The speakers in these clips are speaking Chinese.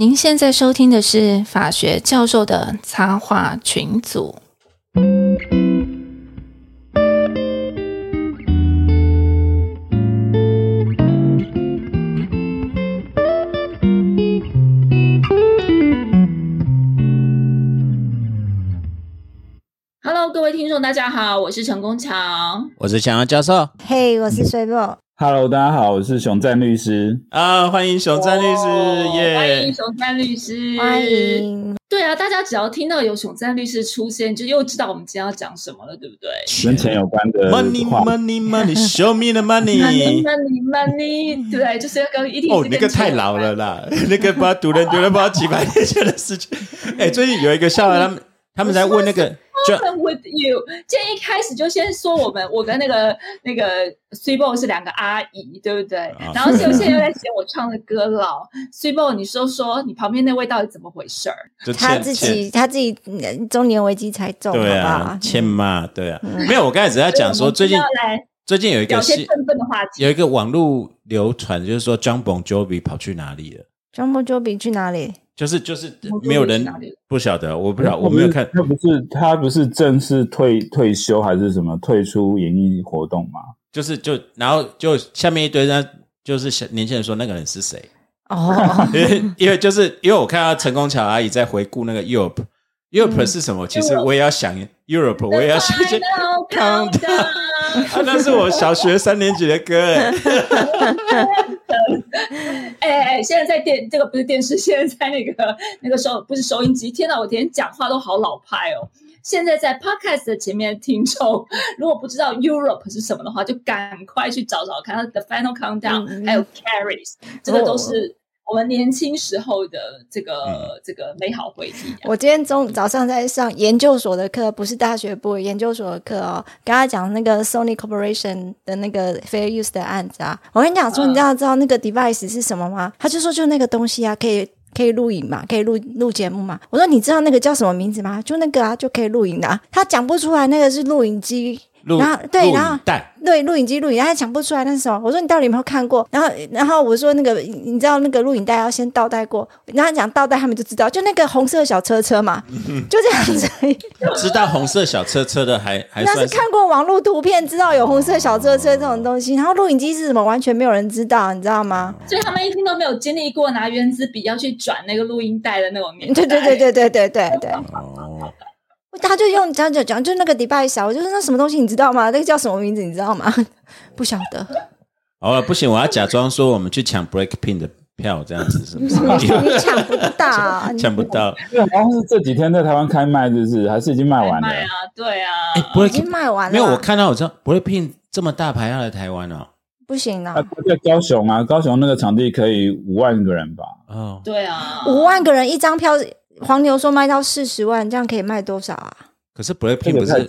您现在收听的是法学教授的插画群组。Hello，各位听众，大家好，我是陈功强。我是强阳教授嘿，我是水宝。Hello，大家好，我是熊赞律师。啊，欢迎熊赞律师哦欢迎！熊赞律师，欢。迎。对啊，大家只要听到有熊赞律师出现，就又知道我们今天要讲什么了，对不对跟钱有关的 money money money，show me the？Money money。money money，对，就是要跟一定哦，那个太老了啦，那个不知道读人读了不知道几百年前的事情。哎，最近有一个笑话，他们他们在问那个，就 Open with you，今天一开始就先说我们，我跟那个那个 s i b o 是两个阿姨，对不对？啊然后现在又在嫌我唱的歌老 s i b o 你说说你旁边那位到底怎么回事儿？他自己他自己嗯中年危机才中，对啊？欠骂对啊，没有，我刚才只是在讲说最近最近有一个新聊些振奋的话题。有一个网络流传，就是说 John Bon Jovi 跑去哪里了。John Bon Jovi 去哪里？就是就是没有人不晓得，我不晓得，我没有看。他不是他不是正式退退休还是什么退出演艺活动吗？就是就然后就下面一堆人，就是小年轻人说那个人是谁？哦，因为因为就是因为我看到陈功桥阿姨在回顾那个 Europe。Europe 是什么？其实我也要想 Europe，我也要想去 Final countdown 那是我小学三年级的歌 哎。哎哎，现在在电这个不是电视，现在在那个那个收不是收音机。天哪，我今天讲话都好老派哦。现在在 Podcast 的前面听众，如果不知道 Europe 是什么的话，就赶快去找找看。它的 Final Countdown、还有 Carries，这个都是我们年轻时候的这个、这个美好回忆、啊。我今天中早上在上研究所的课，不是大学部研究所的课哦。跟他讲那个 Sony Corporation 的那个 Fair Use 的案子啊，我跟你讲说，嗯你知道知道那个 device 是什么吗？他就说就那个东西啊，可以。可以录影嘛？可以录录节目嘛？我说你知道那个叫什么名字吗？就那个啊，就可以录影的、啊。他讲不出来，那个是录影机，录然后对然后影带对，录影机录影，他讲不出来那是什么。我说你到底有没有看过？然后，然后我说那个，你知道那个录影带要先倒带过，然后讲倒带，他们就知道，就那个红色小车车嘛，就这样子。知道红色小车车的还 还是看过网络图片，知道有红色小车车这种东西，然后录影机是什么，完全没有人知道，你知道吗？所以他们一听都没有经历过拿原子笔要去转那个录音带的那种年代。对对对对对对对对，哦，他就用讲讲讲，就那个迪拜小，我就说那什么东西你知道吗？那个叫什么名字你知道吗？不晓得，好了，不行，我要假装说我们去抢 Breakpin 的票，这样子是不是？你抢不到，抢不到。因为好像是这几天在台湾开卖，就是还是已经卖完了。卖啊，对啊。哎已经卖完了。没有，我看到我知道 Breakpin 这么大牌要来台湾哦。不行了啊，。在高雄啊，高雄那个场地可以五万个人吧？哦，对啊，五万个人一张票，黄牛说卖到四十万，这样可以卖多少啊？可是 Breakpin 个不是？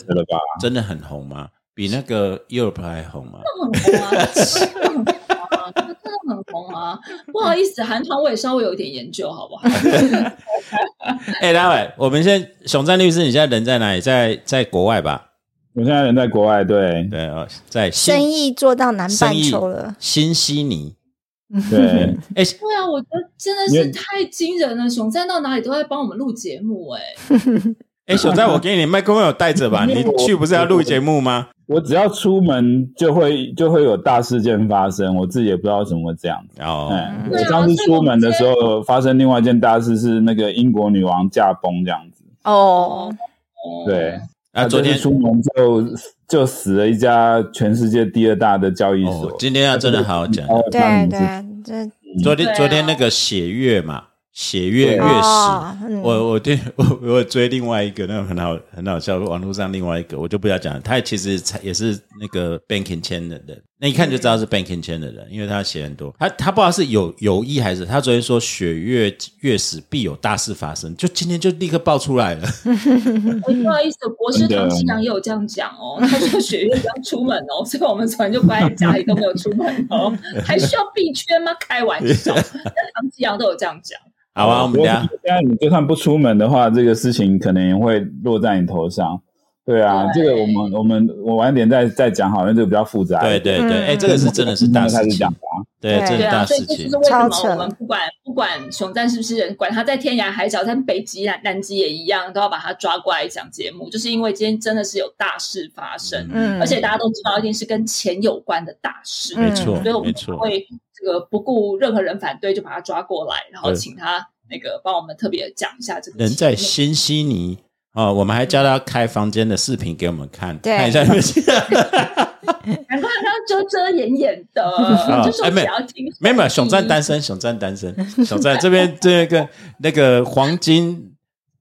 真的很红吗？比那个 Europe 还红吗？很红啊，真的很红啊，真的很红啊。不好意思，韩团我也稍微有一点研究，好不好？哎，待会我们先熊赞律师，你现在人在哪里？在在国外吧？我现在人在国外，对对哦，在生新意做到南半球了，新悉尼。对，哎，对啊，我觉得真的是太惊人了。熊赞到哪里都在帮我们录节目、哎，哎，熊赞，我给你麦克风有带着吧？你去不是要录节目吗？我只要出门就会就会有大事件发生，我自己也不知道为什么会这样子。哦，嗯，我上次出门的时候发生另外一件大事，是那个英国女王驾崩这样子。哦，哦对，啊，昨天就是出门就就死了一家全世界第二大的交易所。哦，今天要真的好好讲。对对对，这昨天啊昨天那个血月嘛，血月月食。哦嗯我我对 我我追另外一个那个很好很好笑，网络上另外一个我就不要讲了，他其实才也是那个 banking 签的人，那一看就知道是 banking 签的人，因为他写很多，他他不知道是有有意还是他昨天说雪月月死必有大事发生，就今天就立刻爆出来了，哎不好意思，博士唐新阳也有这样讲哦，他说雪月不要出门哦，所以我们昨天就关在家里都没有出门哦，还需要币圈吗？开玩笑，但唐新阳都有这样讲。好啊，我们等一下现在你就算不出门的话，这个事情可能也会落在你头上。对啊，对。这个我们我们我晚点再再讲好，因为这个比较复杂。对对对，嗯。哎，这个是真的是大事情。开始讲，吧。对，这是大对啊，所以事情。这就是。为什超扯。么我们不管不管熊赞是不是人，管他在天涯海角，在北极南南极也一样，都要把他抓过来讲节目，就是因为今天真的是有大事发生，嗯，而且大家都知道一定是跟钱有关的大事，嗯没错所以我，们。会这个不顾任何人反对，就把他抓过来，然后对。请他那个帮我们特别讲一下这个人在新悉尼哦，我们还叫他开房间的视频给我们看，对看一下有没有难怪 他遮遮掩掩的，就说哎没有只要听没有没有，熊赞声音单身，熊赞单身，熊赞这边这个那个黄金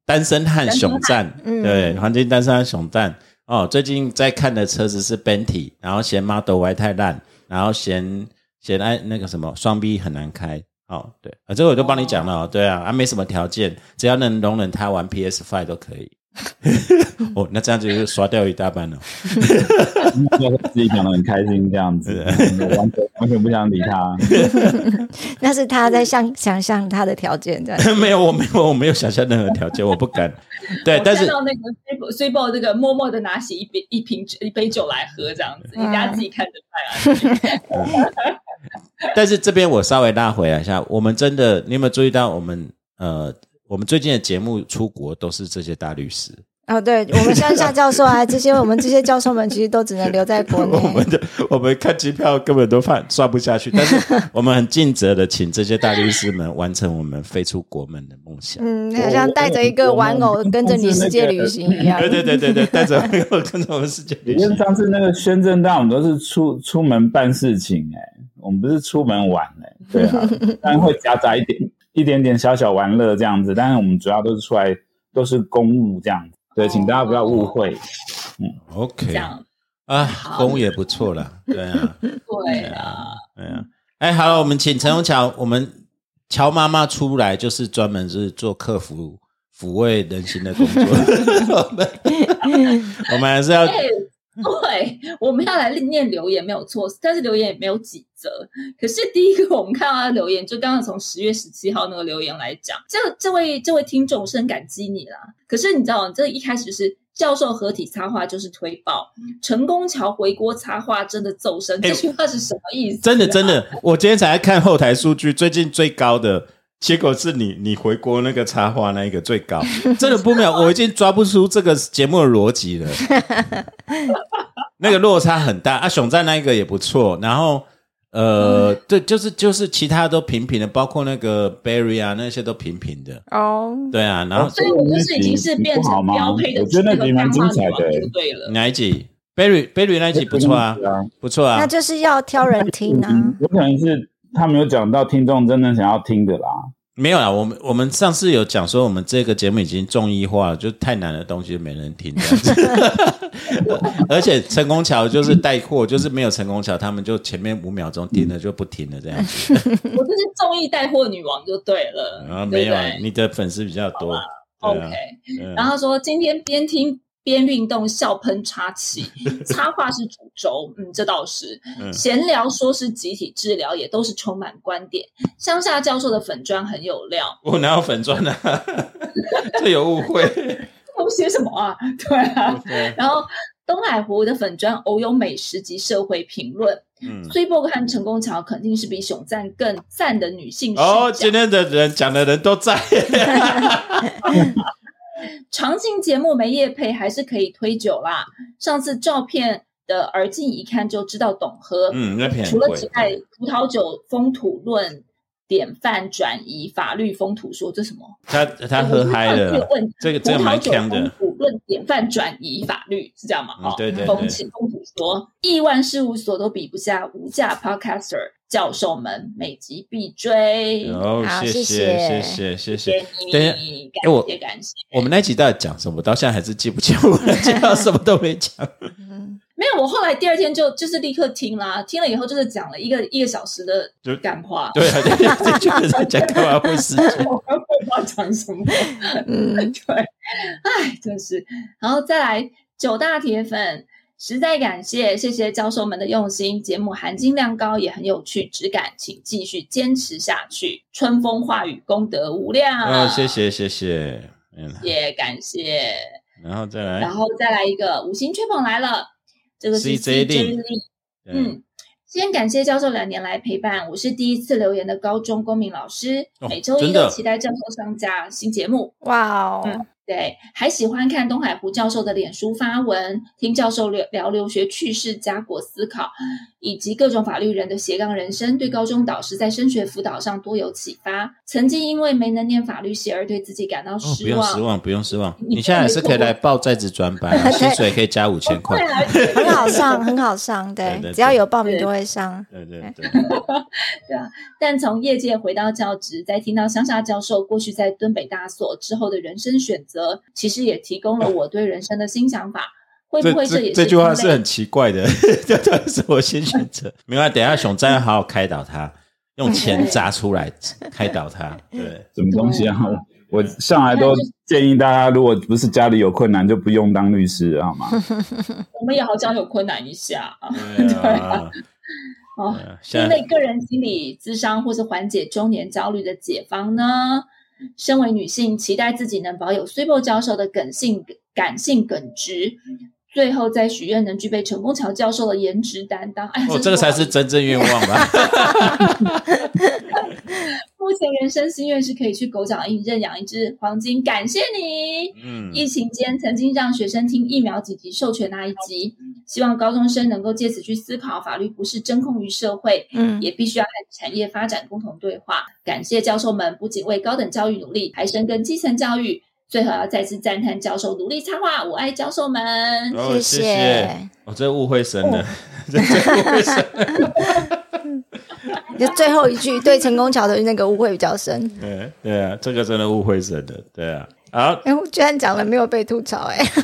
单身汉熊赞，嗯对，黄金单身汉熊赞哦，最近在看的车子是 Bentley，然后嫌 Model Y 太烂，然后嫌嫌爱那个什么双 B 很难开。哦，对，啊，这个我就帮你讲了哦，对啊，啊，没什么条件，只要能容忍他玩 PS Five 都可以。哦，那这样就刷掉一大半了。自己讲的很开心这样子，完全完全不想理他。那是他在想想象他的条件这样。没有，我没有，我没有想象任何条件，我不敢。对，但是到那个 s u p e 这个默默的拿起一杯一瓶一杯酒来喝，这样子，你大家自己看着办啊。但是这边我稍微拉回来一下，我们真的，你有没有注意到我们呃，我们最近的节目出国都是这些大律师，哦，对，我们乡下教授啊，这些我们这些教授们其实都只能留在国内 我们。的我们看机票根本都算算不下去，但是 我们很尽责的请这些大律师们完成我们飞出国门的梦想。嗯，好像带着一个玩偶跟着你世界旅行一样。对对对对对，带着玩偶跟着我们世界旅行因为。上次那个宣政大，我们都是出出门办事情、哎，我们不是出门玩、哎，对啊，当然会夹杂一点一点点小小玩乐这样子，但是我们主要都是出来都是公务这样子，对，请大家不要误会。嗯。OK 这样。啊，公务也不错啦，对啊，对啊，对啊。哎，好了，我们请陈永桥，我们乔妈妈出来就是专门是做客服抚慰人心的工作。我 们我们还是要哎，对，我们要来念留言没有错，但是留言也没有几则。可是第一个我们看到他的留言，就刚刚从十月十七号那个留言来讲，这这位这位听众是很感激你啦。可是你知道，这一开始就是教授合体插画就是推爆，成功桥回锅插画真的奏声，这句话是什么意思、啊真的真，的，我今天才看后台数据，最近最高的结果是你你回国那个插画那一个最高，真的不妙，我已经抓不出这个节目的逻辑了。那个落差很大啊，熊赞那一个也不错，然后呃，对，就是就是其他都平平的，包括那个 Barry 啊那些都平平的，哦，对啊，然后所以我就是已经是变成标配的我觉得那集蛮精彩的对了。哪一集 Barry Barry 那一集不错啊，啊，不错啊那，就是要挑人听啊。嗯 有可能是他没有讲到听众真正想要听的啦。没有啦，我们我们上次有讲说，我们这个节目已经综艺化了，就太难的东西没人听这样子。而且成功桥就是带货，就是没有成功桥，他们就前面五秒钟停了就不停了这样子。我就是综艺带货女王就对了，然后没有啊对对你的粉丝比较多。OK，然后说今天边听边运动，笑喷 插旗，插画是主轴，嗯，这倒是。嗯闲聊说是集体治疗，也都是充满观点。乡下教授的粉砖很有料，我哪有粉钻啊？这有误会。我写什么啊？对啊。对然后东海湖的粉砖偶有美食及社会评论，嗯，崔博和成功桥肯定是比熊赞更赞的女性。哦，今天的人讲的人都在。长庆节目没夜配还是可以推酒啦。上次照片的耳镜一看就知道懂喝。嗯，那片除了只很贵。带葡萄酒风土论典范转移法律风土说这什么？他他喝嗨了啦，这个这个蛮强的。葡萄酒风土论典范转移法律是这样吗？哦，嗯对对对风情风土说，亿万事务所都比不下无价 Podcaster 教授们，每集必追。哦，好谢谢谢谢谢谢谢。你，等一下哎我感谢感谢。我们那集到底讲什么？到现在还是记不清，我们介绍什么都没讲。没有，我后来第二天就就是立刻听啦，听了以后就是讲了一个一个小时的就干话。对啊，对这就是在讲干嘛会时间。我不知道讲什么。嗯，对，哎，真是。然后再来九大铁粉，实在感谢，谢谢教授们的用心，节目含金量高，也很有趣，质感，请继续坚持下去。春风化雨，功德无量。哦，谢，谢谢谢，嗯，也感谢。然后再来，然后再来一个五星吹捧来了，这个是 CJ 令嗯，嗯先感谢教授两年来陪伴，我是第一次留言的高中公民老师，哦每周一的都期待教授上架新节目。哇哦，嗯对，还喜欢看东海湖教授的脸书发文，听教授聊聊留学趣事、家国思考，以及各种法律人的斜杠人生，对高中导师在升学辅导上多有启发。曾经因为没能念法律系而对自己感到哦，不失望。用失望，不用失望，你你现在还是可以来报在职专班啊，薪水可以加五千块很好上，很好上，对对对，只要有报名都会上。对对对，对啊，但从业界回到教职，在听到乡下教授过去在敦北大所之后的人生选择，其实也提供了我对人生的新想法。会不这会也是这这句话是很奇怪的，这当然是我先选择。没关系，等一下熊再要好好开导他，用钱砸出来开导他。对，什么东西啊？我我向来都建议大家，如果不是家里有困难，就不用当律师，好吗？我们也好想有困难一下啊。对啊，个人心理咨商或是缓解中年焦虑的解方呢？身为女性，期待自己能保有 s u p e 教授的耿性感性耿直，最后再许愿能具备陈功桥教授的颜值担当。哎呀，哦，真这个才是真正愿望吧？目前人生心愿是可以去狗脚印认养一只黄金，感谢你。嗯，疫情间曾经让学生听疫苗紧急授权那一集，希望高中生能够借此去思考，法律不是真空于社会，嗯，也必须要和产业发展共同对话。感谢教授们不仅为高等教育努力，还深耕基层教育。最后要再次赞叹教授努力插画，我爱教授们。哦，谢谢我。哦，这误会深哦了，这这误会深。就最后一句对陈功桥的那个误会比较深。对对啊，这个真的误会深的。对啊，好，哎，我居然讲了没有被吐槽，哎，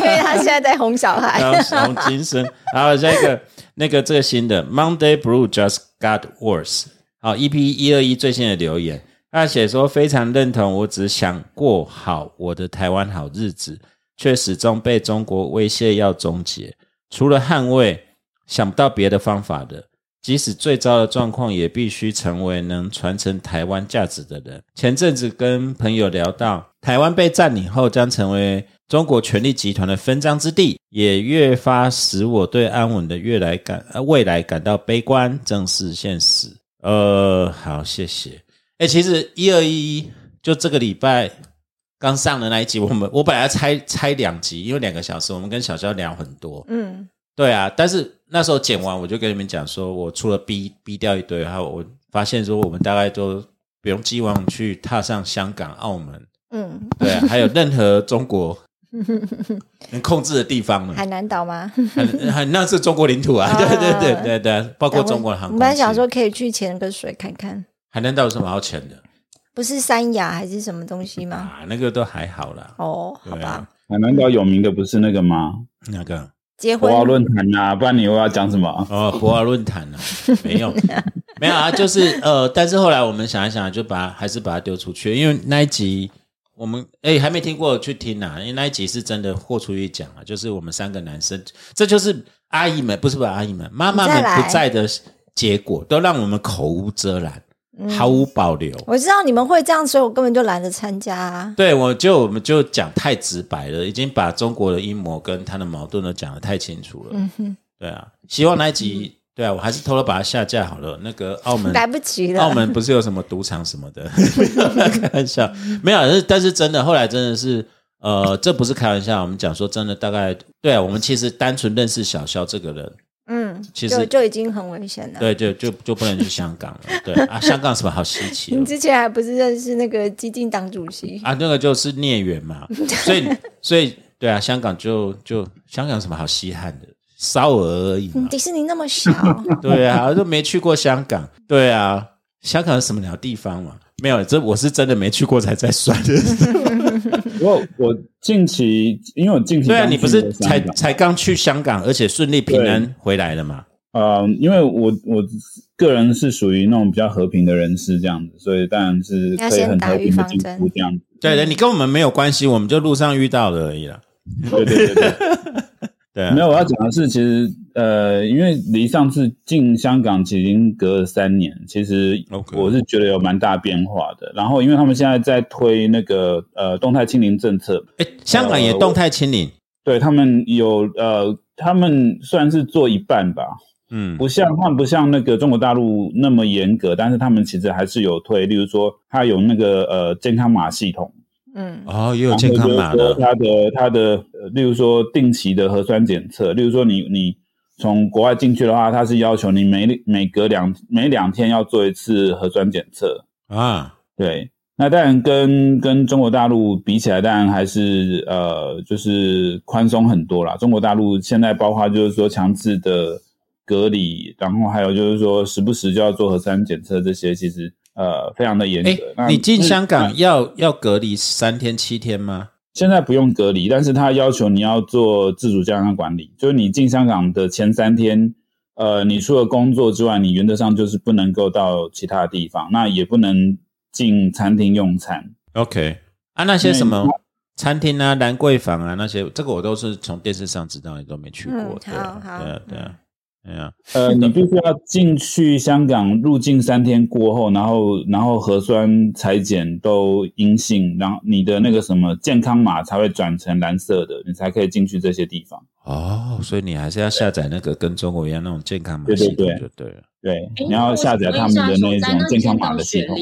因为他现在在哄小孩。然后从今生，然后下一个那个这个新的 Monday Blue just got worse。好，EP 一二一最新的留言，他写说非常认同，我只想过好我的台湾好日子，却始终被中国威胁要终结，除了捍卫，想不到别的方法的。即使最糟的状况，也必须成为能传承台湾价值的人。前阵子跟朋友聊到，台湾被占领后将成为中国权力集团的分赃之地，也越发使我对安稳的越来感呃未来感到悲观，正是现实。呃，好，谢谢。哎，其实一二一就这个礼拜刚上的那一集，我们我本来要拆拆两集，因为两个小时，我们跟小肖聊很多。嗯，对啊，但是那时候剪完，我就跟你们讲说，我除了逼逼掉一堆，还有我发现说，我们大概都不用寄望去踏上香港、澳门，嗯，对啊，还有任何中国 能控制的地方呢。海南岛吗？很很那是中国领土啊，对对对对对，包括中国的航空器。我本来想说可以去潜个水看看，海南岛有什么好潜的不是三亚还是什么东西吗？啊？那个都还好啦。哦，好对啊吧，海南岛有名的不是那个吗？那个结婚博鳌论坛啊，不然你又要讲什么？哦，博鳌论坛呢？没有，没有啊，就是呃，但是后来我们想一想，就把还是把它丢出去，因为那一集我们哎还没听过，去听啊，因为那一集是真的豁出去讲啊，就是我们三个男生，这就是阿姨们不是不是阿姨们，妈妈们不在的结果，都让我们口无遮拦，毫无保留。我知道你们会这样，所以我根本就懒得参加啊。对，我就我们就讲太直白了，已经把中国的阴谋跟他的矛盾都讲得太清楚了。嗯哼，对啊，希望那一集，对啊，我还是偷偷把它下架好了。那个澳门，来不及了。澳门不是有什么赌场什么的，开玩笑，没有，但是但是真的，后来真的是，呃，这不是开玩笑，我们讲说真的，大概对啊，我们其实单纯认识小肖这个人，嗯，其实就就已经很危险了。对，就就就不能去香港了，对啊，香港什么好稀奇的你？之前还不是认识那个激进党主席？啊，那个就是孽缘嘛，所以所以对啊，香港就就香港有什么好稀罕的，烧鹅而已嘛，迪士尼那么小，对啊，就没去过香港，对啊，香港是什么鸟地方嘛？没有，这我是真的没去过才在算的。不过我近期，因为我近期对啊，你不是才才刚去香港，而且顺利平安回来了嘛？呃，因为我我个人是属于那种比较和平的人士，这样子，所以当然是可以很和平的进出这样子。对的，你跟我们没有关系，我们就路上遇到的而已啦。对对对对，对 啊没，有我要讲的是，其实呃，因为离上次进香港其实已经隔了三年，其实我是觉得有蛮大变化的。然后，因为他们现在在推那个呃动态清零政策，哎，香港也动态清零，对他们有呃，他们算是做一半吧。嗯不像他们不像那个中国大陆那么严格，但是他们其实还是有推，例如说他有那个呃健康码系统，嗯哦，也有健康码的，然后就是说它的他的呃例如说定期的核酸检测，例如说你你从国外进去的话，它是要求你每每隔两每两天要做一次核酸检测，啊，对。那当然跟跟中国大陆比起来，当然还是呃就是宽松很多啦。中国大陆现在包括就是说强制的隔离，然后还有就是说时不时就要做核酸检测，这些其实呃非常的严哎格。你进香港那要要隔离三天七天吗？现在不用隔离，但是他要求你要做自主健康管理，就是你进香港的前三天，呃，你除了工作之外，你原则上就是不能够到其他地方，那也不能进餐厅用餐。OK 啊，那些什么嗯餐厅啊、兰桂坊啊那些，这个我都是从电视上知道，你都没去过。嗯对啊好好对啊，对啊，对啊。呃，你必须要进去香港入境三天过后，然后然后核酸裁剪都阴性，然后你的那个什么健康码才会转成蓝色的，你才可以进去这些地方。哦，所以你还是要下载那个跟中国一样那种健康码对对系统对就对了。对，诶你要下载他们的那种健康码的系统。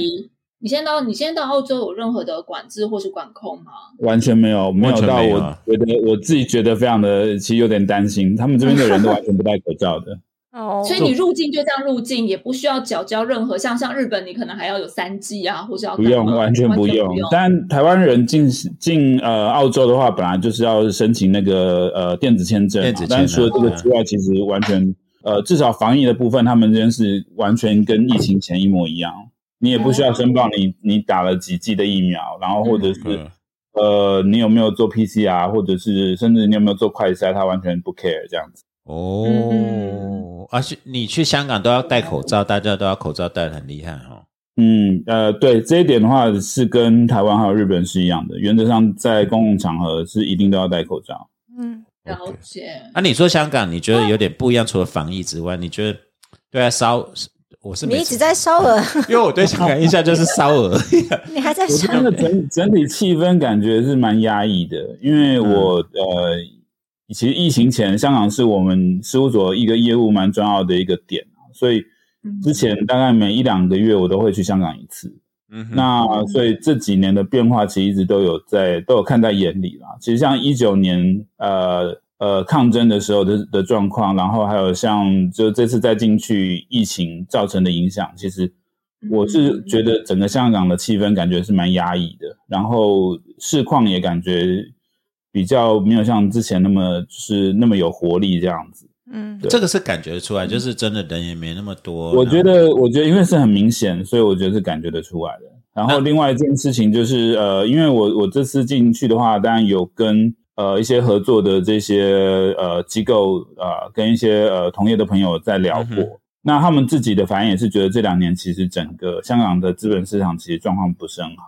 你现在到你现在到澳洲有任何的管制或是管控吗？完全没有，没有到我觉得我自己觉得非常的，其实有点担心，他们这边的人都完全不戴口罩的。哦，所以你入境就这样入境，也不需要缴交任何像像日本，你可能还要有三剂啊，或者要不用，完全不用。但台湾人进进呃澳洲的话，本来就是要申请那个呃电子签证嘛，电子签证但是除了这个之外，其实完全呃至少防疫的部分，他们这边是完全跟疫情前一模一样。你也不需要申报你你打了几剂的疫苗，然后或者是、嗯呃你有没有做 PCR，或者是甚至你有没有做快筛，他完全不 care 这样子。哦，而且你去香港都要戴口罩，大家都要口罩戴的很厉害哦。嗯，呃，对这一点的话是跟台湾还有日本是一样的，原则上在公共场合是一定都要戴口罩。嗯，了解。啊，你说香港，你觉得有点不一样？除了防疫之外，你觉得对啊烧？我是你一直在烧鹅，因为我对香港印象就是烧鹅。你还在烧得整整体气氛感觉是蛮压抑的，因为我、呃，其实疫情前香港是我们事务所一个业务蛮重要的一个点啊所以之前大概每一两个月我都会去香港一次。嗯哼，那所以这几年的变化其实一直都有在都有看在眼里啦。其实像一九年呃呃抗争的时候的的状况，然后还有像就这次再进去疫情造成的影响，其实我是觉得整个香港的气氛感觉是蛮压抑的，然后市况也感觉比较没有像之前那么就是那么有活力这样子。嗯这个是感觉得出来，就是真的人也没那么多。我觉得，我觉得因为是很明显，所以我觉得是感觉得出来的。然后另外一件事情就是，呃，因为我我这次进去的话，当然有跟呃一些合作的这些呃机构呃跟一些呃同业的朋友在聊过。嗯那他们自己的反应也是觉得这两年其实整个香港的资本市场其实状况不是很好。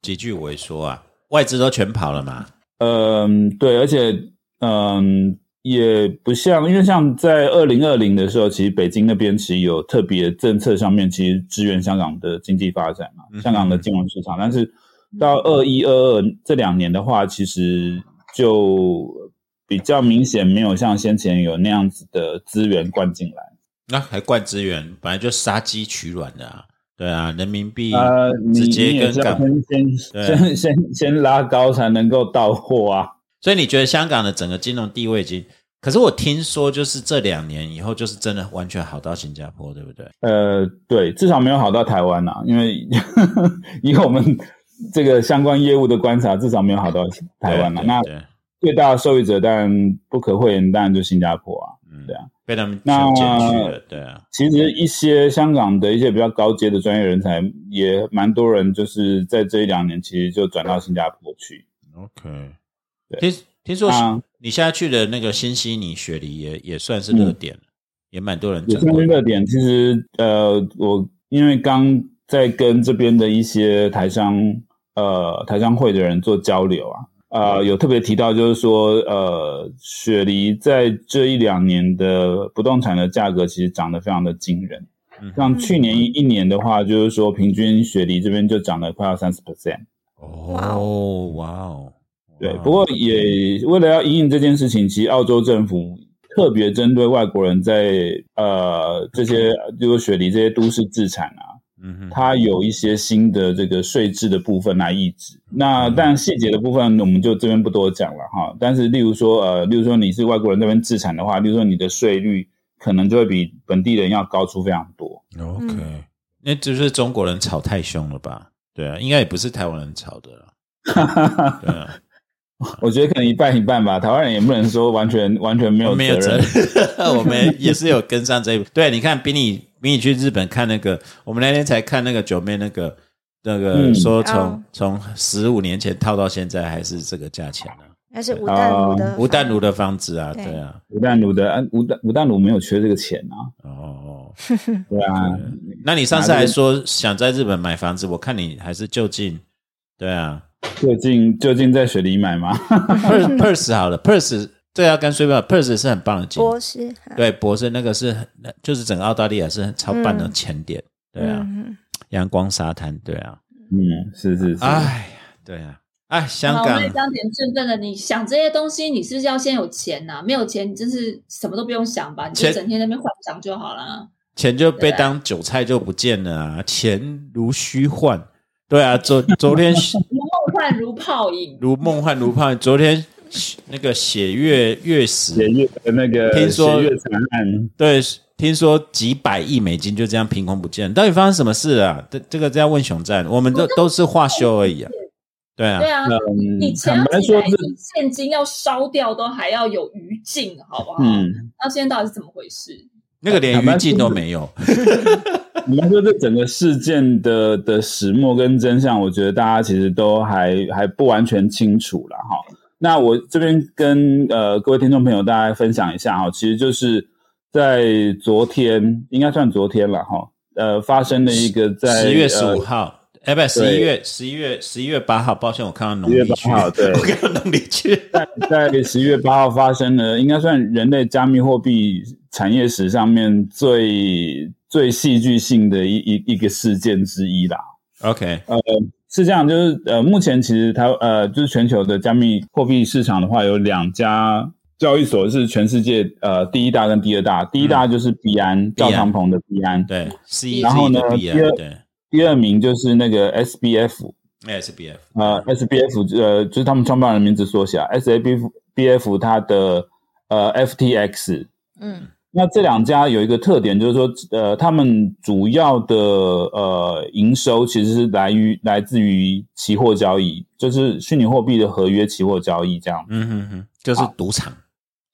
几句萎缩啊，外资都全跑了嘛。嗯，对，而且嗯，也不像，因为像在二零二零的时候，其实北京那边其实有特别政策上面，其实支援香港的经济发展嘛，嗯香港的金融市场。但是到二一二二这两年的话，其实就比较明显没有像先前有那样子的资源灌进来。那、还灌资源，本来就杀鸡取卵的啊。对啊，人民币呃，直接跟港，先先先先先拉高才能够到货啊。所以你觉得香港的整个金融地位已经？可是我听说，就是这两年以后，就是真的完全好到新加坡，对不对？呃，对，至少没有好到台湾呐、因为 以我们这个相关业务的观察，至少没有好到台湾嘛、那最大的受益者当然不可讳言，当然就新加坡啊。嗯对啊，被他们那对啊，其实一些香港的一些比较高阶的专业人才，也蛮多人就是在这一两年，其实就转到新加坡去。OK，对听听说啊你现在去的那个新悉尼雪梨也也算是热点，也蛮多人也算。是热点。其实呃，我因为刚在跟这边的一些台商呃台商会的人做交流啊，呃，有特别提到就是说，呃，雪梨在这一两年的不动产的价格其实涨得非常的惊人。嗯。像去年一一年的话，就是说平均雪梨这边就涨了快要三十。percent。哦，哇哦，对，不过也为了要应应这件事情，其实澳洲政府特别针对外国人在呃这些，就是雪梨这些都市自产啊，嗯哼，它有一些新的这个税制的部分来抑制。那但细节的部分我们就这边不多讲了哈。但是例如说呃，例如说你是外国人那边自产的话，例如说你的税率可能就会比本地人要高出非常多。OK，那就是中国人炒太凶了吧？对啊，应该也不是台湾人炒的了。对啊，我觉得可能一半一半吧。台湾人也不能说完全完全没有没有责。任，我们也是有跟上这一步。对，你看，比你比你去日本看那个，我们那天才看那个九妹那个那个嗯。说从、哦。从十五年前套到现在还是这个价钱呢、那是吴淡如的吴淡如的房子啊，对。对啊，吴淡如的啊吴淡吴淡如没有缺这个钱啊，哦，对啊，那你上次还说想在日本买房子，我看你还是就近，对啊。就近就近在雪梨买吗？，Pers Pers 好了，Pers 这个要跟税报，Pers 是很棒的景，博士，对，博士那个是很就是整个澳大利亚是很超棒的前点，对啊，嗯，阳光沙滩，对啊，嗯，是是是，哎呀，对啊，哎，香港，我港讲点振奋的。你想这些东西，你是不是要先有钱呐、没有钱，你真是什么都不用想吧？你就整天在那边幻想就好了。钱就被当韭菜就不见了啊，钱如虚幻，对啊，昨 昨天如梦幻如泡影，如梦幻如泡影，昨天那个血月月食血月的那个听说血月惨案，对，听说几百亿美金就这样凭空不见，到底发生什么事啊？这这个要问熊战，我们都都是话休而已啊。对啊对，啊，嗯你，钱坦白说是，几百亿现金要烧掉，都还要有余烬，好不好？嗯，那现在到底是怎么回事？那个连余烬都没有。你们说这整个事件的的始末跟真相，我觉得大家其实都还还不完全清楚了哈。那我这边跟呃各位听众朋友大家分享一下哈，其实就是在昨天，应该算昨天了哈，呃，发生了一个在十月十五呃号，哎，不，十一月十一月十一月八号，抱歉，我看到农历11月去，号对 我看到农历去。在在十一月八号发生了，应该算人类加密货币产业史上面最最戏剧性的一一一个事件之一啦。OK，呃，是这样，就是呃，目前其实它呃，就是全球的加密货币市场的话，有两家交易所是全世界呃第一大跟第二大，第一大就是币安，赵长鹏的币安，对，C 然后呢第二第二名就是那个 SBF，，SBF，呃，SBF 呃，就是他们创办人名字缩写，SABBF 它的呃 FTX，嗯那这两家有一个特点，就是说，呃，他们主要的呃营收其实是来于来自于期货交易，就是虚拟货币的合约期货交易这样。嗯哼哼，就是赌场。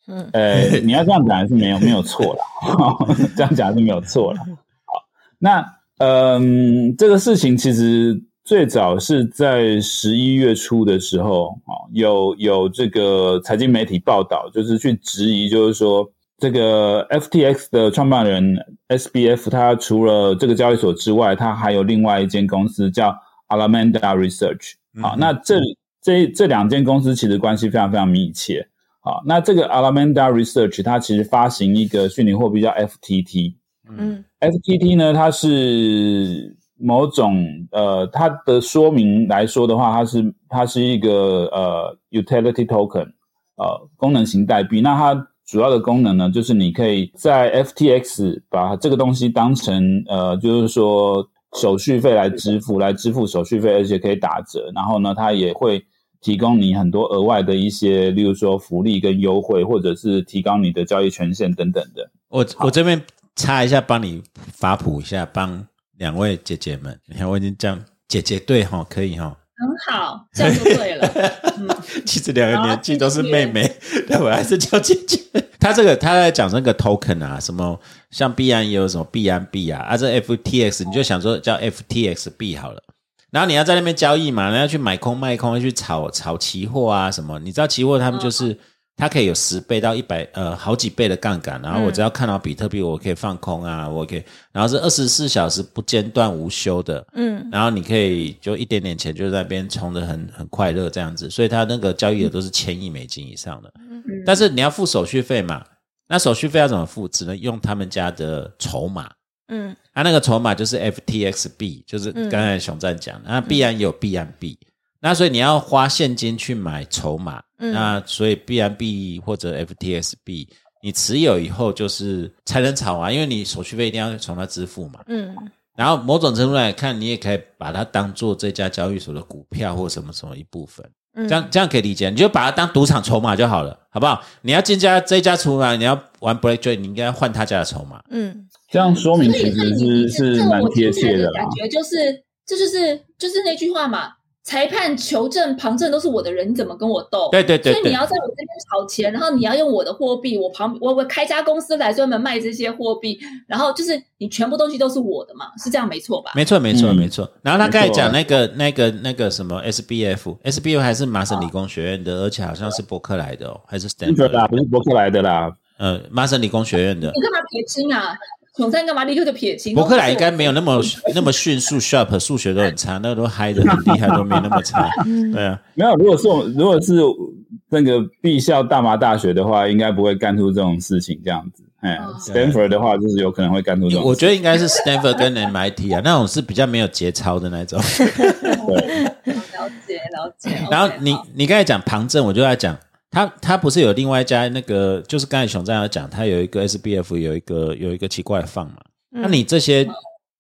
嗯呃，你要这样讲还是没有没有错啦，这样讲还是没有错啦。好，那嗯、这个事情其实最早是在十一月初的时候，啊，有有这个财经媒体报道，就是去质疑，就是说这个 FTX 的创办人 SBF，他除了这个交易所之外，他还有另外一间公司叫 Alameda Research。好，嗯那这这这两间公司其实关系非常非常密切。好，那这个 Alameda Research 它其实发行一个虚拟货币叫 FTT。嗯 FTT 呢，它是某种呃，它的说明来说的话，它是它是一个呃 utility token，呃，功能型代币。那它主要的功能呢，就是你可以在 FTX 把这个东西当成呃，就是说手续费来支付，来支付手续费，而且可以打折。然后呢，它也会提供你很多额外的一些，例如说福利跟优惠，或者是提高你的交易权限等等的。我我这边插一下，帮你发普一下，帮两位姐姐们。你看，我已经这样，姐姐对哈，可以哈。很好，这样就对了。嗯，其实两个年纪都是妹妹，但我 还是叫姐姐。他这个他在讲那个 token 啊，什么像币安也有什么币安币啊，啊这 FTX 你就想说叫 FTX 币好了。然后你要在那边交易嘛，然后去买空卖空，去炒炒期货啊什么。你知道期货他们就是、它可以有十倍到一百呃好几倍的杠杆，然后我只要看到比特币，我可以放空啊，我可以，然后是二十四小时不间断无休的，嗯然后你可以就一点点钱就在那边冲的很很快乐这样子，所以它那个交易额都是千亿美金以上的。嗯但是你要付手续费嘛，那手续费要怎么付？只能用他们家的筹码。嗯它、那个筹码就是 FTX 币，就是刚才熊赞讲的，那必然也有必然币，那所以你要花现金去买筹码，嗯那所以 BMB 或者 FTSB，你持有以后就是才能炒啊，因为你手续费一定要从它支付嘛。嗯然后某种程度来看，你也可以把它当做这家交易所的股票或什么什么一部分，嗯，这样这样可以理解，你就把它当赌场筹码就好了，好不好？你要进家这家筹码，你要玩 blackjack，你应该换他家的筹码。嗯这样说明其实是是蛮贴切的啦感。觉就是这就是就是那句话嘛，裁判、求证、旁证都是我的人，你怎么跟我斗？对对对对所以你要在我这边炒钱，然后你要用我的货币，我旁我我开家公司来专门卖这些货币，然后就是你全部东西都是我的嘛，是这样没错吧？没错，没错，嗯没错。然后他刚才讲那个、那个、那个什么 SBF，SBF 还是麻省理工学院的，而且好像是伯克莱的哦，还是，Stanford？不是伯克莱的啦，呃，麻省理工学院的。你干嘛撇清啊？永山干嘛立刻就撇清？伯克莱应该没有那么那么迅速，sharp 数学都很差，那个都嗨的很厉害，都没那么差。对啊，没有。如果是我，如果是那个必校大麻大学的话，应该不会干出这种事情这样子。哎哦，Stanford 的话，就是有可能会干出这种。我觉得应该是 Stanford 跟 MIT 啊，那种是比较没有节操的那种。了 解了解。然后你你刚才讲旁证，我就在讲，他他不是有另外一家那个，就是刚才熊站要讲，他有一个 SBF 有一个有一个奇怪的放嘛，那你这些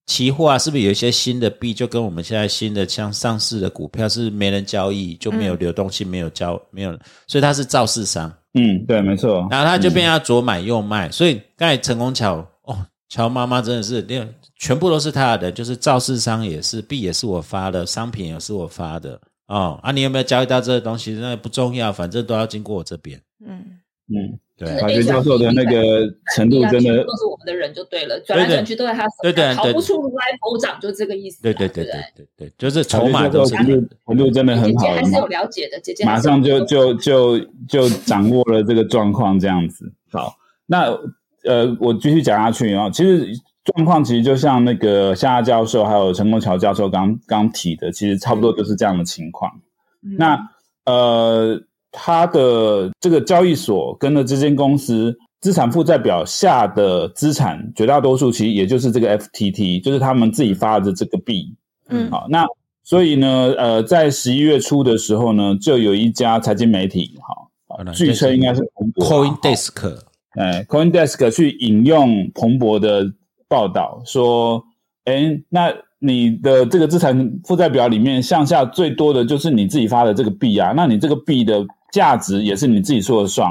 期货啊，是不是有一些新的币，就跟我们现在新的像上市的股票是没人交易，就没有流动性，没有交没有，所以它是造市商，嗯，对，没错。然后他就变要左买右卖，所以刚才陈功桥哦，乔妈妈真的是连全部都是他的，就是造市商也是，币也是我发的，商品也是我发的哦啊，你有没有交易到这个东西那不重要，反正都要经过我这边，嗯。嗯，对。就是法学教授的那个程度真的都是我们的人就对了，转来转去都在他手上，对对对逃不出如来佛掌，就这个意思。对对对对对对对，就是筹码都是程度程度真的很好姐还是有，了解的，姐姐还马上就就就就掌握了这个状况，这样子。好，那呃，我继续讲下去啊、其实状况其实就像那个夏教授还有陈功桥教授刚刚提的，其实差不多就是这样的情况。嗯那呃，他的这个交易所跟的这间公司资产负债表下的资产，绝大多数其实也就是这个 FTT，就是他们自己发的这个币。嗯好，那所以呢，呃，在十一月初的时候呢，就有一家财经媒体，好好的，据称应该是彭博啊 Coin Desk，哎，CoinDesk 去引用彭博的报道说，哎，那你的这个资产负债表里面向下最多的就是你自己发的这个币啊，那你这个币的价值也是你自己说了算。